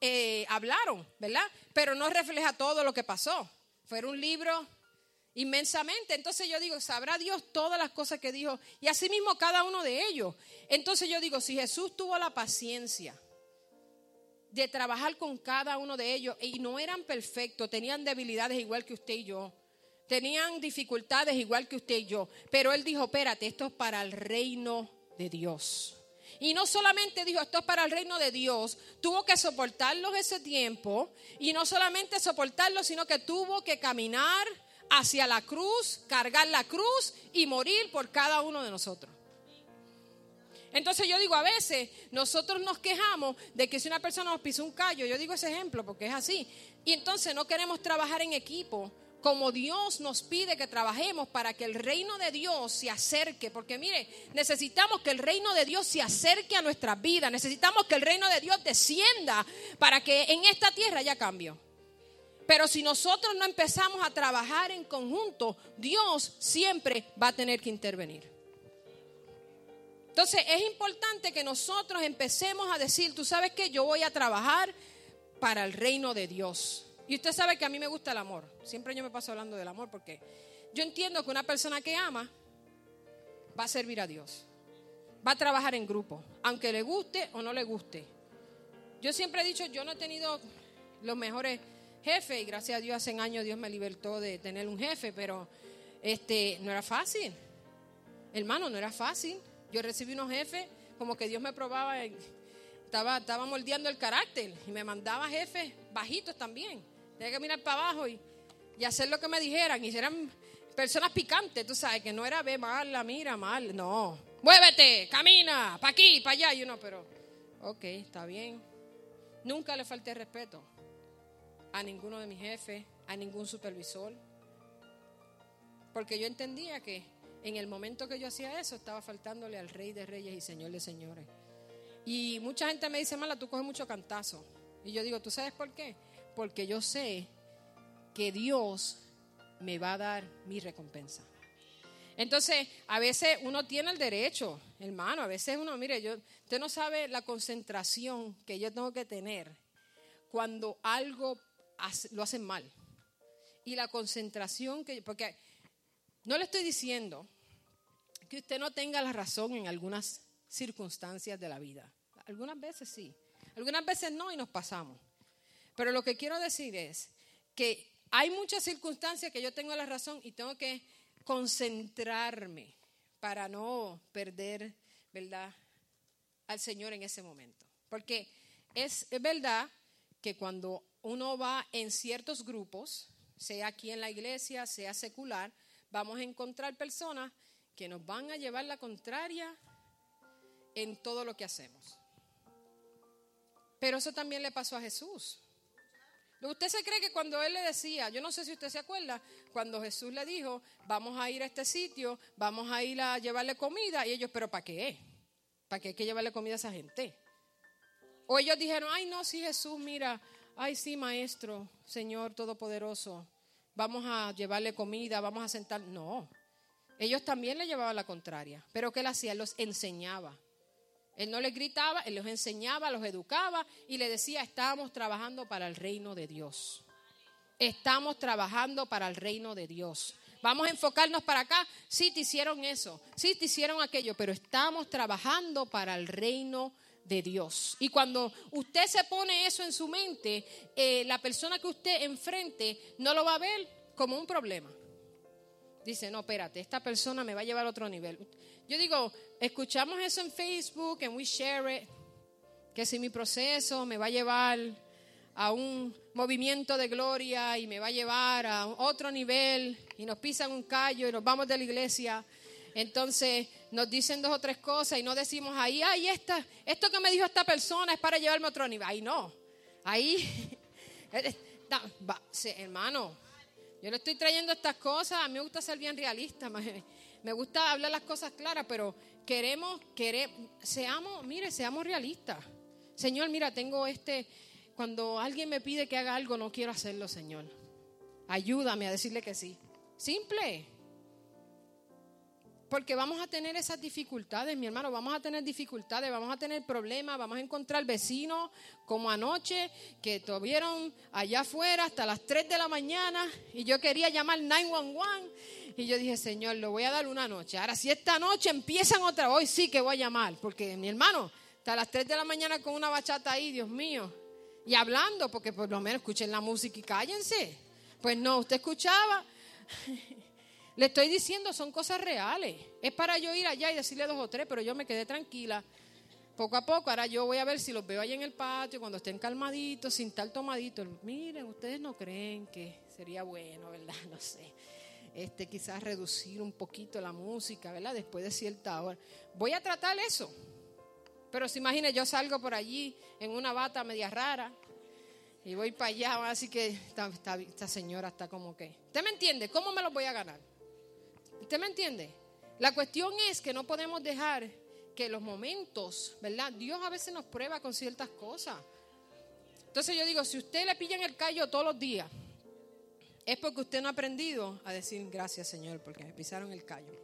Eh, hablaron, ¿verdad? Pero no refleja todo lo que pasó. Fue un libro inmensamente. Entonces yo digo, sabrá Dios todas las cosas que dijo y asimismo cada uno de ellos. Entonces yo digo, si Jesús tuvo la paciencia de trabajar con cada uno de ellos y no eran perfectos, tenían debilidades igual que usted y yo, tenían dificultades igual que usted y yo, pero él dijo, espérate, esto es para el reino de Dios. Y no solamente dijo, esto es para el reino de Dios, tuvo que soportarlos ese tiempo y no solamente soportarlos, sino que tuvo que caminar hacia la cruz, cargar la cruz y morir por cada uno de nosotros. Entonces yo digo, a veces nosotros nos quejamos de que si una persona nos pisa un callo, yo digo ese ejemplo porque es así, y entonces no queremos trabajar en equipo como Dios nos pide que trabajemos para que el reino de Dios se acerque, porque mire, necesitamos que el reino de Dios se acerque a nuestra vida, necesitamos que el reino de Dios descienda para que en esta tierra haya cambio. Pero si nosotros no empezamos a trabajar en conjunto, Dios siempre va a tener que intervenir. Entonces es importante que nosotros empecemos a decir, tú sabes que yo voy a trabajar para el reino de Dios. Y usted sabe que a mí me gusta el amor. Siempre yo me paso hablando del amor porque yo entiendo que una persona que ama va a servir a Dios. Va a trabajar en grupo, aunque le guste o no le guste. Yo siempre he dicho, yo no he tenido los mejores jefes y gracias a Dios hace años Dios me libertó de tener un jefe, pero este no era fácil. Hermano, no era fácil. Yo recibí unos jefes como que Dios me probaba, estaba, estaba moldeando el carácter y me mandaba jefes bajitos también. Tenía que mirar para abajo y, hacer lo que me dijeran. Y eran personas picantes, tú sabes, que no era ve mal, mira mal, no. Muévete, camina, para aquí, para allá. Y uno, pero, ok, está bien. Nunca le falté respeto a ninguno de mis jefes, a ningún supervisor. Porque yo entendía que en el momento que yo hacía eso estaba faltándole al Rey de Reyes y Señor de Señores. Y mucha gente me dice, mala, tú coges mucho cantazo. Y yo digo, ¿tú sabes por qué? Porque yo sé que Dios me va a dar mi recompensa. Entonces, a veces uno tiene el derecho, hermano, a veces uno, mire, yo, usted no sabe la concentración que yo tengo que tener cuando algo lo hacen mal. Y la concentración que, porque no le estoy diciendo que usted no tenga la razón en algunas circunstancias de la vida. Algunas veces sí, algunas veces no y nos pasamos. Pero lo que quiero decir es que hay muchas circunstancias que yo tengo la razón y tengo que concentrarme para no perder, ¿verdad?, al Señor en ese momento. Porque es, verdad que cuando uno va en ciertos grupos, sea aquí en la iglesia, sea secular, vamos a encontrar personas que nos van a llevar la contraria en todo lo que hacemos. Pero eso también le pasó a Jesús. Usted se cree que cuando él le decía, yo no sé si usted se acuerda, cuando Jesús le dijo, vamos a ir a este sitio, vamos a ir a llevarle comida, y ellos, pero ¿para qué? ¿Para qué hay que llevarle comida a esa gente? O ellos dijeron, ay no, sí Jesús, mira, ay sí Maestro, Señor Todopoderoso, vamos a llevarle comida, vamos a sentar. No, ellos también le llevaban la contraria. Pero ¿qué él hacía? Él los enseñaba. Él no les gritaba, él los enseñaba, los educaba y le decía, estamos trabajando para el reino de Dios. Estamos trabajando para el reino de Dios. Vamos a enfocarnos para acá. Sí, te hicieron eso. Sí, te hicieron aquello, pero estamos trabajando para el reino de Dios. Y cuando usted se pone eso en su mente, eh, la persona que usted enfrente no lo va a ver como un problema. Dice, no, espérate, esta persona me va a llevar a otro nivel. Yo digo, escuchamos eso en Facebook, en We Share It, que si mi proceso me va a llevar a un movimiento de gloria y me va a llevar a otro nivel y nos pisan un callo y nos vamos de la iglesia. Entonces nos dicen dos o tres cosas y no decimos ahí, ay, esta, esto que me dijo esta persona es para llevarme a otro nivel. Ahí no. Ahí, <laughs> hermano, yo le estoy trayendo estas cosas. A mí me gusta ser bien realista. <laughs> Me gusta hablar las cosas claras, pero queremos, queremos, seamos, mire, seamos realistas. Señor, mira, tengo este, cuando alguien me pide que haga algo, no quiero hacerlo, Señor. Ayúdame a decirle que sí. Simple. Porque vamos a tener esas dificultades, mi hermano, vamos a tener dificultades, vamos a tener problemas, vamos a encontrar vecinos como anoche que tuvieron allá afuera hasta las 3 de la mañana y yo quería llamar 911 y yo dije, Señor, lo voy a dar una noche. Ahora, si esta noche empiezan otra, hoy sí que voy a llamar, porque mi hermano, hasta las 3 de la mañana con una bachata ahí, Dios mío, y hablando, porque por lo menos escuchen la música y cállense. Pues no, usted escuchaba. <laughs> Le estoy diciendo, son cosas reales. Es para yo ir allá y decirle dos o tres, pero yo me quedé tranquila. Poco a poco, ahora yo voy a ver si los veo allá en el patio, cuando estén calmaditos, sin tal tomadito. Miren, ustedes no creen que sería bueno, ¿verdad? <laughs> No sé este, quizás reducir un poquito la música, ¿verdad? Después de cierta hora. Voy a tratar eso. Pero se imagine, yo salgo por allí en una bata media rara y voy para allá, así que esta, señora está como que... ¿Usted me entiende? ¿Cómo me lo voy a ganar? ¿Usted me entiende? La cuestión es que no podemos dejar que los momentos, ¿verdad? Dios a veces nos prueba con ciertas cosas. Entonces yo digo, si usted le pilla en el callo todos los días, es porque usted no ha aprendido a decir gracias Señor porque me pisaron el callo.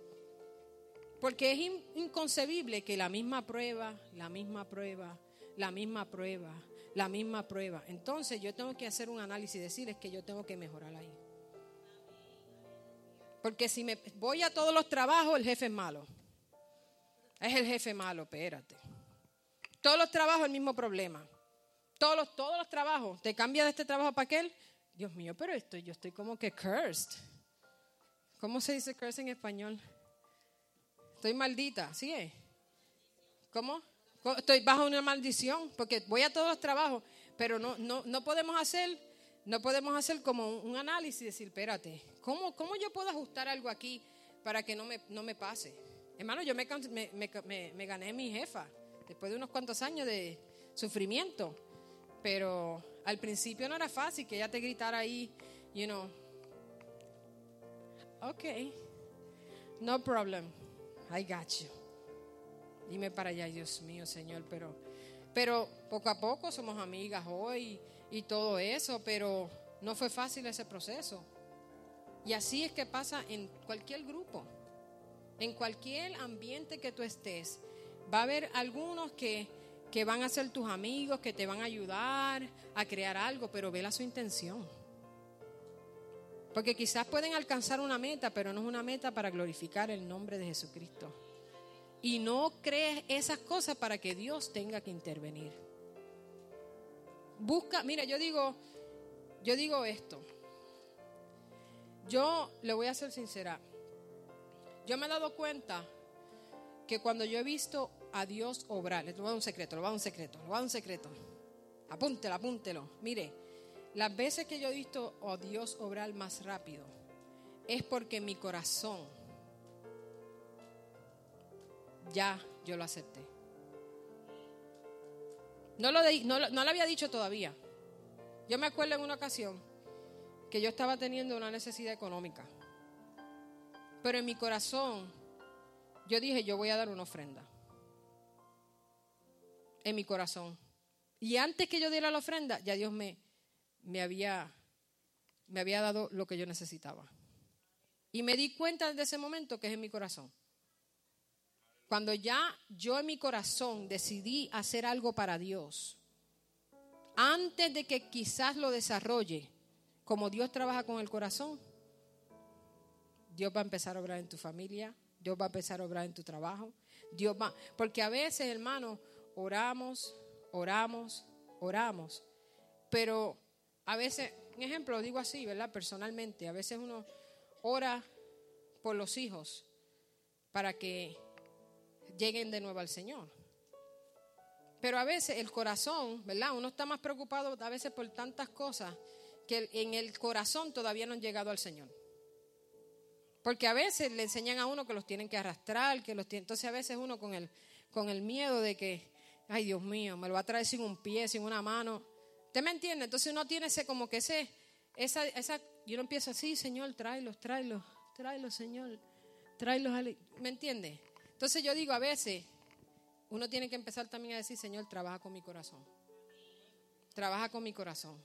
Porque es inconcebible que la misma prueba, la misma prueba, la misma prueba, la misma prueba. Entonces yo tengo que hacer un análisis y decir es que yo tengo que mejorar ahí. Porque si me voy a todos los trabajos, el jefe es malo. Es el jefe malo, espérate. Todos los trabajos el mismo problema. Todos los, todos los trabajos. Te cambia de este trabajo para aquel Dios mío, pero estoy, yo estoy como que cursed. ¿Cómo se dice cursed en español? Estoy maldita, ¿sí es? ¿Cómo? Estoy bajo una maldición porque voy a todos los trabajos, pero no, no, no podemos hacer, no podemos hacer como un, análisis y decir, espérate, ¿cómo, ¿cómo yo puedo ajustar algo aquí para que no me, no me pase? Hermano, yo me, me, me, me gané mi jefa después de unos cuantos años de sufrimiento, pero al principio no era fácil que ella te gritara ahí, you know. Ok, no problem, I got you. Dime para allá, Dios mío, Señor, pero, pero poco a poco somos amigas hoy y todo eso, pero no fue fácil ese proceso. Y así es que pasa en cualquier grupo, en cualquier ambiente que tú estés. Va a haber algunos que que van a ser tus amigos, que te van a ayudar a crear algo, pero vela su intención. Porque quizás pueden alcanzar una meta, pero no es una meta para glorificar el nombre de Jesucristo. Y no crees esas cosas para que Dios tenga que intervenir. Busca, mira, yo digo, yo digo esto. Yo le voy a ser sincera. Yo me he dado cuenta que cuando yo he visto a Dios obrar. Le voy a dar un secreto, le voy a dar un secreto, le voy a dar un secreto. Apúntelo, apúntelo. Mire, las veces que yo he visto a Dios obrar más rápido es porque mi corazón ya yo lo acepté. No lo, no, no lo había dicho todavía. Yo me acuerdo en una ocasión que yo estaba teniendo una necesidad económica. Pero en mi corazón yo dije, yo voy a dar una ofrenda en mi corazón. Y antes que yo diera la ofrenda, ya Dios me, me había me había dado lo que yo necesitaba. Y me di cuenta desde ese momento que es en mi corazón. Cuando ya yo en mi corazón decidí hacer algo para Dios, antes de que quizás lo desarrolle, como Dios trabaja con el corazón, Dios va a empezar a obrar en tu familia, Dios va a empezar a obrar en tu trabajo, Dios va, porque a veces, hermano, oramos, oramos, oramos, pero a veces, un ejemplo, digo así, ¿verdad? Personalmente, a veces uno ora por los hijos para que lleguen de nuevo al Señor. Pero a veces el corazón, ¿verdad? Uno está más preocupado a veces por tantas cosas que en el corazón todavía no han llegado al Señor. Porque a veces le enseñan a uno que los tienen que arrastrar, que los tienen, entonces a veces uno con el, con el miedo de que, ay Dios mío, me lo va a traer sin un pie, sin una mano. ¿Usted me entiende? Entonces uno tiene ese como que ese, esa, esa, yo no empiezo así, Señor, tráelos, tráelos, tráelos, Señor, tráelos, ¿me entiende? Entonces yo digo a veces, uno tiene que empezar también a decir, Señor, trabaja con mi corazón. Trabaja con mi corazón.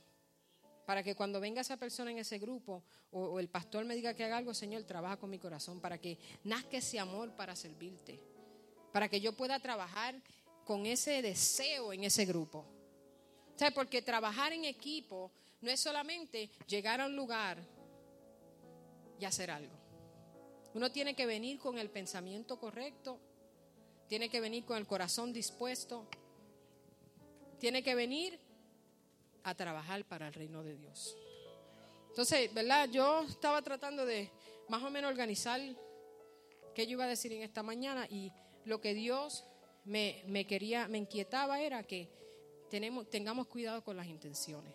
Para que cuando venga esa persona en ese grupo o, el pastor me diga que haga algo, Señor, trabaja con mi corazón. Para que nazca ese amor para servirte. Para que yo pueda trabajar con ese deseo en ese grupo. ¿Sabes? Porque trabajar en equipo no es solamente llegar a un lugar y hacer algo. Uno tiene que venir con el pensamiento correcto, tiene que venir con el corazón dispuesto, tiene que venir a trabajar para el reino de Dios. Entonces, ¿verdad? Yo estaba tratando de más o menos organizar qué yo iba a decir en esta mañana y lo que Dios me, me quería, me inquietaba era que tenemos, tengamos cuidado con las intenciones.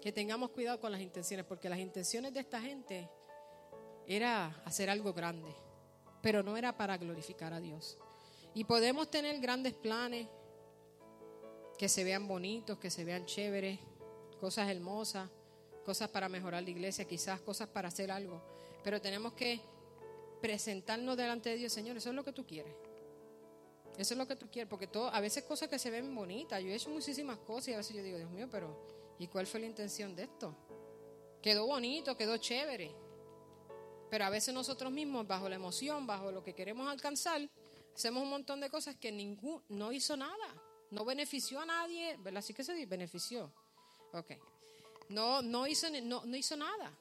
Que tengamos cuidado con las intenciones, porque las intenciones de esta gente era hacer algo grande, pero no era para glorificar a Dios. Y podemos tener grandes planes, que se vean bonitos, que se vean chéveres, cosas hermosas, cosas para mejorar la iglesia, quizás cosas para hacer algo, pero tenemos que presentarnos delante de Dios, Señor, eso es lo que tú quieres. Eso es lo que tú quieres, porque a veces cosas que se ven bonitas, yo he hecho muchísimas cosas y a veces yo digo, Dios mío, pero ¿y cuál fue la intención de esto? Quedó bonito, quedó chévere, pero a veces nosotros mismos, bajo la emoción, bajo lo que queremos alcanzar, hacemos un montón de cosas que ningún, no hizo nada, no benefició a nadie, ¿verdad? Así que se benefició. Ok. No, no, hizo, no, no hizo nada,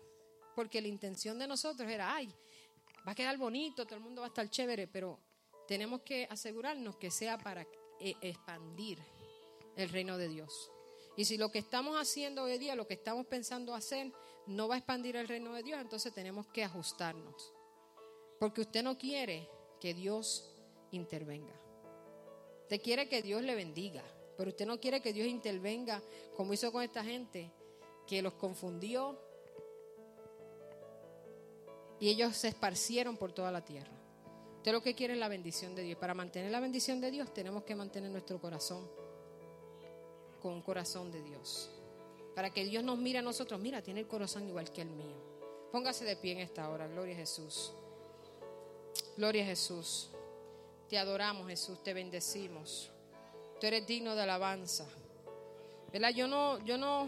porque la intención de nosotros era, ay, va a quedar bonito, todo el mundo va a estar chévere, pero tenemos que asegurarnos que sea para expandir el reino de Dios. Y si lo que estamos haciendo hoy día, lo que estamos pensando hacer, no va a expandir el reino de Dios, entonces tenemos que ajustarnos. Porque usted no quiere que Dios intervenga. Usted quiere que Dios le bendiga, pero usted no quiere que Dios intervenga como hizo con esta gente, que los confundió y ellos se esparcieron por toda la tierra. Usted lo que quiere es la bendición de Dios. Para mantener la bendición de Dios tenemos que mantener nuestro corazón con un corazón de Dios. Para que Dios nos mire a nosotros, mira, tiene el corazón igual que el mío. Póngase de pie en esta hora, gloria a Jesús. Gloria a Jesús. Te adoramos, Jesús, te bendecimos. Tú eres digno de alabanza. ¿Verdad? Yo no, yo no,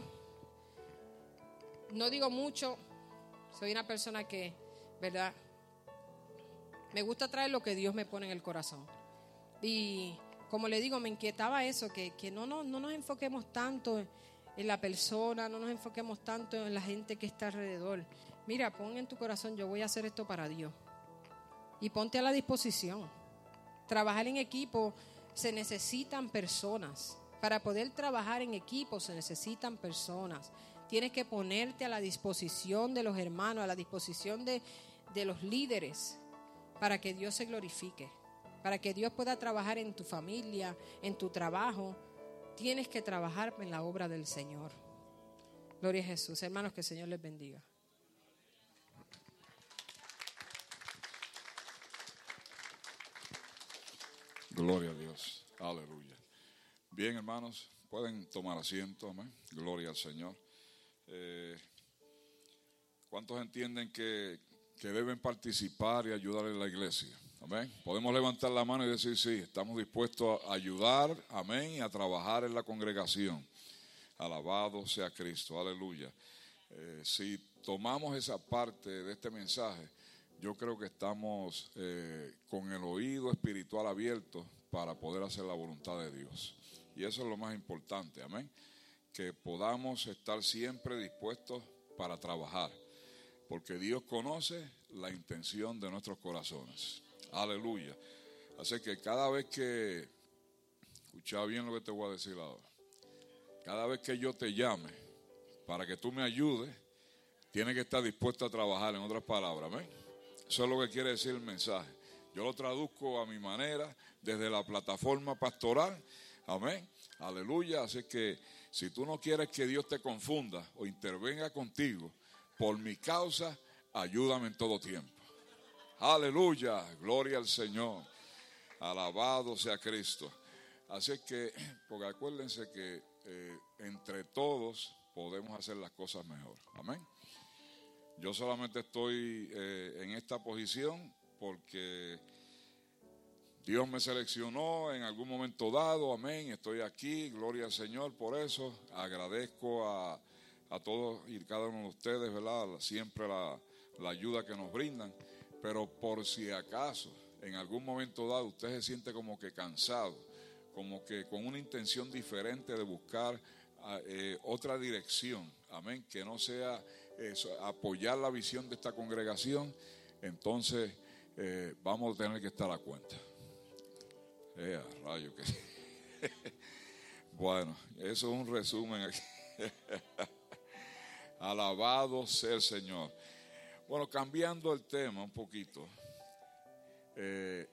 no digo mucho. Soy una persona que, ¿verdad? Me gusta traer lo que Dios me pone en el corazón. Y como le digo, me inquietaba eso, que, que no, no, no nos enfoquemos tanto en la persona, no nos enfoquemos tanto en la gente que está alrededor. Mira, pon en tu corazón, yo voy a hacer esto para Dios. Y ponte a la disposición. Trabajar en equipo se necesitan personas. Para poder trabajar en equipo se necesitan personas. Tienes que ponerte a la disposición de los hermanos, a la disposición de, de los líderes, para que Dios se glorifique, para que Dios pueda trabajar en tu familia, en tu trabajo. Tienes que trabajar en la obra del Señor. Gloria a Jesús. Hermanos, que el Señor les bendiga. Gloria a Dios. Aleluya. Bien, hermanos, pueden tomar asiento. Amén. Gloria al Señor. Eh, ¿Cuántos entienden que, que deben participar y ayudar en la iglesia? Amén. Podemos levantar la mano y decir, sí, estamos dispuestos a ayudar, amén, y a trabajar en la congregación. Alabado sea Cristo, aleluya. Eh, si tomamos esa parte de este mensaje, yo creo que estamos eh, con el oído espiritual abierto para poder hacer la voluntad de Dios. Y eso es lo más importante, amén. Que podamos estar siempre dispuestos para trabajar, porque Dios conoce la intención de nuestros corazones. Aleluya. Así que cada vez que, escucha bien lo que te voy a decir ahora, cada vez que yo te llame para que tú me ayudes, tienes que estar dispuesto a trabajar, en otras palabras, amén. Eso es lo que quiere decir el mensaje. Yo lo traduzco a mi manera desde la plataforma pastoral. Amén. Aleluya. Así que si tú no quieres que Dios te confunda o intervenga contigo, por mi causa, ayúdame en todo tiempo. Aleluya. Gloria al Señor. Alabado sea Cristo. Así que, porque acuérdense que eh, entre todos podemos hacer las cosas mejor. Amén. Yo solamente estoy eh, en esta posición porque Dios me seleccionó en algún momento dado, amén, estoy aquí, gloria al Señor por eso, agradezco a, a todos y cada uno de ustedes, ¿verdad? Siempre la, la ayuda que nos brindan, pero por si acaso en algún momento dado usted se siente como que cansado, como que con una intención diferente de buscar ah, eh, otra dirección, amén, que no sea apoyar la visión de esta congregación, entonces eh, vamos a tener que estar a cuenta. Eh, rayo que... <laughs> bueno, eso es un resumen. <laughs> Alabado sea el Señor. Bueno, cambiando el tema un poquito, eh,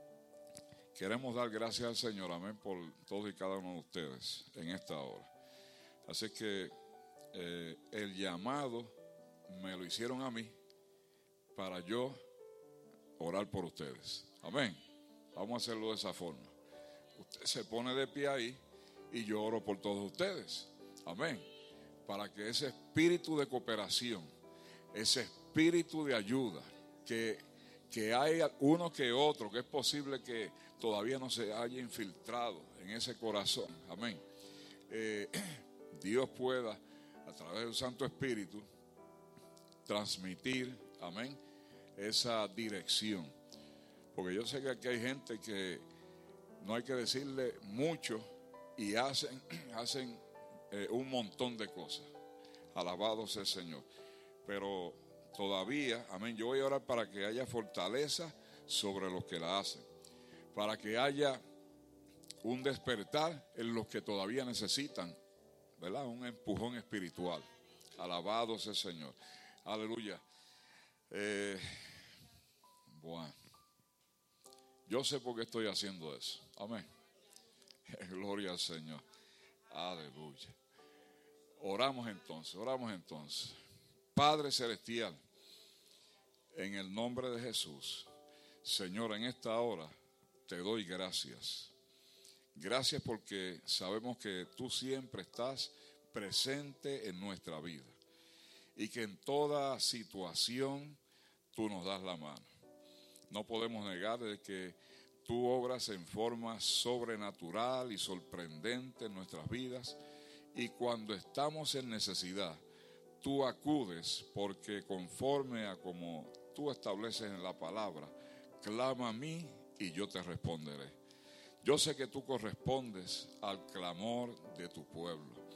<clears throat> queremos dar gracias al Señor, amén, por todos y cada uno de ustedes en esta hora. Así que eh, el llamado me lo hicieron a mí para yo orar por ustedes. Amén. Vamos a hacerlo de esa forma. Usted se pone de pie ahí y yo oro por todos ustedes. Amén. Para que ese espíritu de cooperación, ese espíritu de ayuda, que, que uno que otro, que es posible que todavía no se haya infiltrado en ese corazón. Amén. Eh, <clears throat> Dios pueda a través del Santo Espíritu, transmitir, amén, esa dirección. Porque yo sé que aquí hay gente que no hay que decirle mucho y hacen, <clears throat> hacen eh, un montón de cosas. Alabado sea el Señor. Pero todavía, amén, yo voy a orar para que haya fortaleza sobre los que la hacen. Para que haya un despertar en los que todavía necesitan ¿verdad? Un empujón espiritual. Alabado sea el Señor. Aleluya. Eh, bueno, yo sé por qué estoy haciendo eso. Amén. <laughs> Gloria al Señor. Aleluya. Oramos entonces, oramos entonces. Padre Celestial, en el nombre de Jesús, Señor, en esta hora te doy gracias. Gracias porque sabemos que tú siempre estás presente en nuestra vida y que en toda situación tú nos das la mano. No podemos negar de que tú obras en forma sobrenatural y sorprendente en nuestras vidas y cuando estamos en necesidad, tú acudes porque conforme a como tú estableces en la palabra, clama a mí y yo te responderé. Yo sé que tú correspondes al clamor de tu pueblo.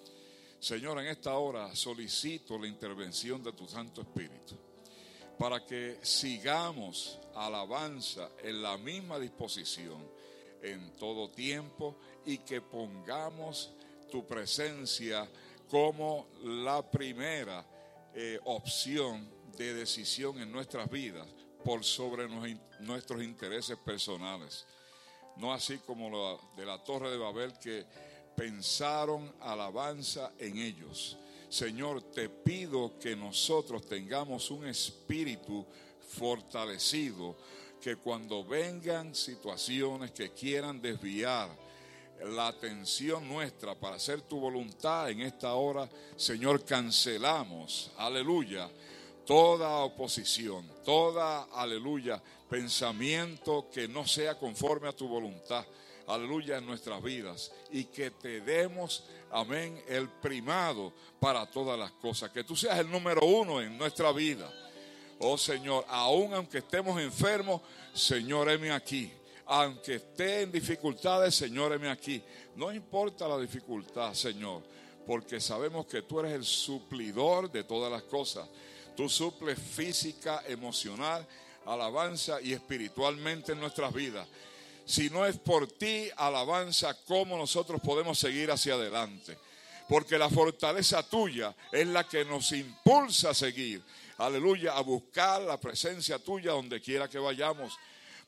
Señor, en esta hora solicito la intervención de tu Santo Espíritu para que sigamos alabanza en la misma disposición en todo tiempo y que pongamos tu presencia como la primera eh, opción de decisión en nuestras vidas por sobre nuestros intereses personales no así como la de la Torre de Babel que pensaron alabanza en ellos. Señor, te pido que nosotros tengamos un espíritu fortalecido, que cuando vengan situaciones que quieran desviar la atención nuestra para hacer tu voluntad en esta hora, Señor, cancelamos, aleluya, toda oposición, toda, aleluya, pensamiento que no sea conforme a tu voluntad. aleluya, en nuestras vidas y que te demos, amén, el primado para todas las cosas, que tú seas el número uno en nuestra vida. Oh Señor, aun aunque estemos enfermos, Señor, heme aquí. Aunque esté en dificultades, Señor, heme aquí. No importa la dificultad, Señor, porque sabemos que tú eres el suplidor de todas las cosas. Tú suples física, emocional, alabanza y espiritualmente en nuestras vidas. Si no es por ti, alabanza, ¿cómo nosotros podemos seguir hacia adelante? Porque la fortaleza tuya es la que nos impulsa a seguir. Aleluya, a buscar la presencia tuya donde quiera que vayamos.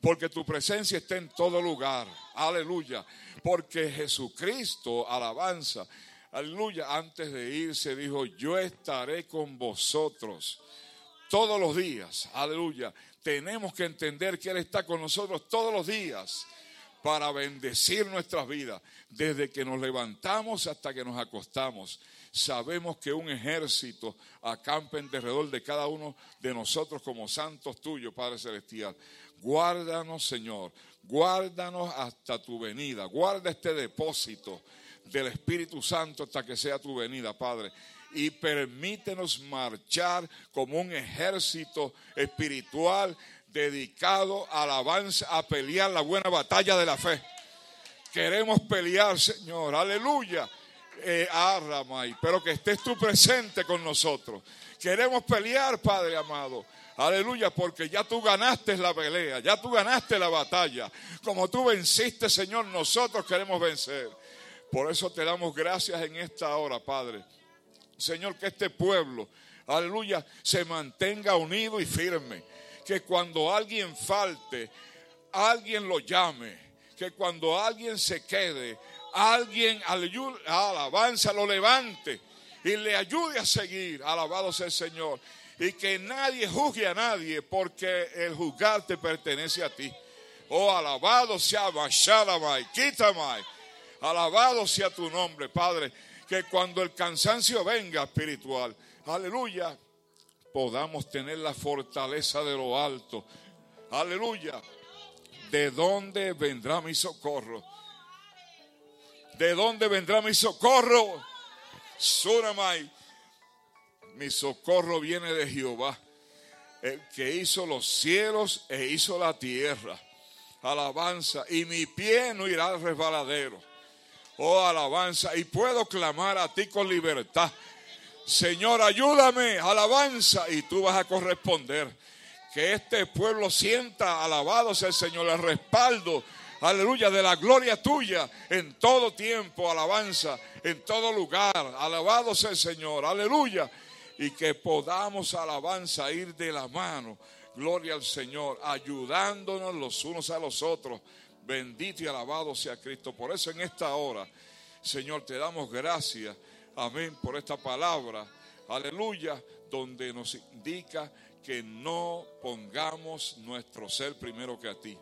Porque tu presencia está en todo lugar. Aleluya. Porque Jesucristo, alabanza, aleluya, antes de irse dijo, yo estaré con vosotros todos los días. Aleluya. Tenemos que entender que Él está con nosotros todos los días para bendecir nuestras vidas, desde que nos levantamos hasta que nos acostamos. Sabemos que un ejército acampa en derredor de cada uno de nosotros como santos tuyos, Padre Celestial. Guárdanos, Señor, guárdanos hasta tu venida. Guarda este depósito del Espíritu Santo hasta que sea tu venida, Padre. Y permítenos marchar como un ejército espiritual dedicado a alabanza, a pelear la buena batalla de la fe. Queremos pelear, Señor, aleluya. Eh, Arramay, pero que estés tú presente con nosotros. Queremos pelear, Padre amado. Aleluya, porque ya tú ganaste la pelea, ya tú ganaste la batalla. Como tú venciste, Señor, nosotros queremos vencer. Por eso te damos gracias en esta hora, Padre. Señor, que este pueblo, aleluya, se mantenga unido y firme. Que cuando alguien falte, alguien lo llame. Que cuando alguien se quede, alguien alabanza lo levante y le ayude a seguir. Alabado sea el Señor. Y que nadie juzgue a nadie porque el juzgar te pertenece a ti. Oh, alabado sea Bashalamai, Kitamai. Alabado sea tu nombre, Padre. Que cuando el cansancio venga espiritual, aleluya, podamos tener la fortaleza de lo alto. Aleluya. ¿De dónde vendrá mi socorro? ¿De dónde vendrá mi socorro? Suramai. Mi socorro viene de Jehová, el que hizo los cielos e hizo la tierra. Alabanza. Y mi pie no irá al resbaladero. Oh, alabanza. Y puedo clamar a ti con libertad. Señor, ayúdame, alabanza. Y tú vas a corresponder. Que este pueblo sienta, alabado sea el Señor, el respaldo aleluya, de la gloria tuya en todo tiempo, alabanza, en todo lugar. Alabado sea el Señor, aleluya. Y que podamos, alabanza, ir de la mano, gloria al Señor, ayudándonos los unos a los otros. Bendito y alabado sea Cristo. Por eso en esta hora, Señor, te damos gracias, amén, por esta palabra, aleluya, donde nos indica que no pongamos nuestro ser primero que a ti.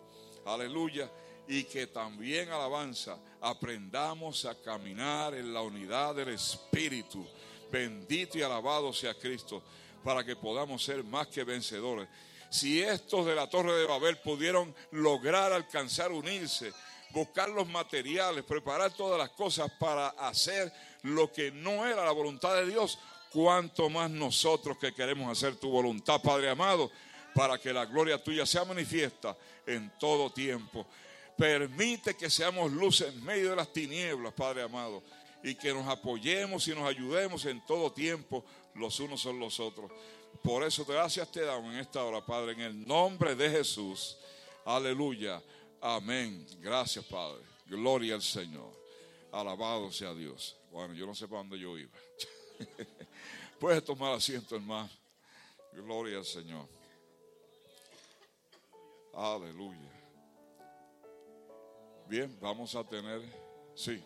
Aleluya y que también, alabanza, aprendamos a caminar en la unidad del Espíritu. Bendito y alabado sea Cristo, para que podamos ser más que vencedores. Si estos de la Torre de Babel pudieron lograr alcanzar unirse, buscar los materiales, preparar todas las cosas para hacer lo que no era la voluntad de Dios, cuanto más nosotros que queremos hacer tu voluntad, Padre amado, para que la gloria tuya sea manifiesta en todo tiempo. Permite que seamos luz en medio de las tinieblas, Padre amado, y que nos apoyemos y nos ayudemos en todo tiempo los unos son los otros. Por eso gracias te damos en esta hora, Padre, en el nombre de Jesús. Aleluya. Amén. Gracias, Padre. Gloria al Señor. Alabado sea Dios. Bueno, yo no sé para dónde yo iba. <laughs> Puedes tomar asiento, hermano. Gloria al Señor. Aleluya. Bien, vamos a tener, sí.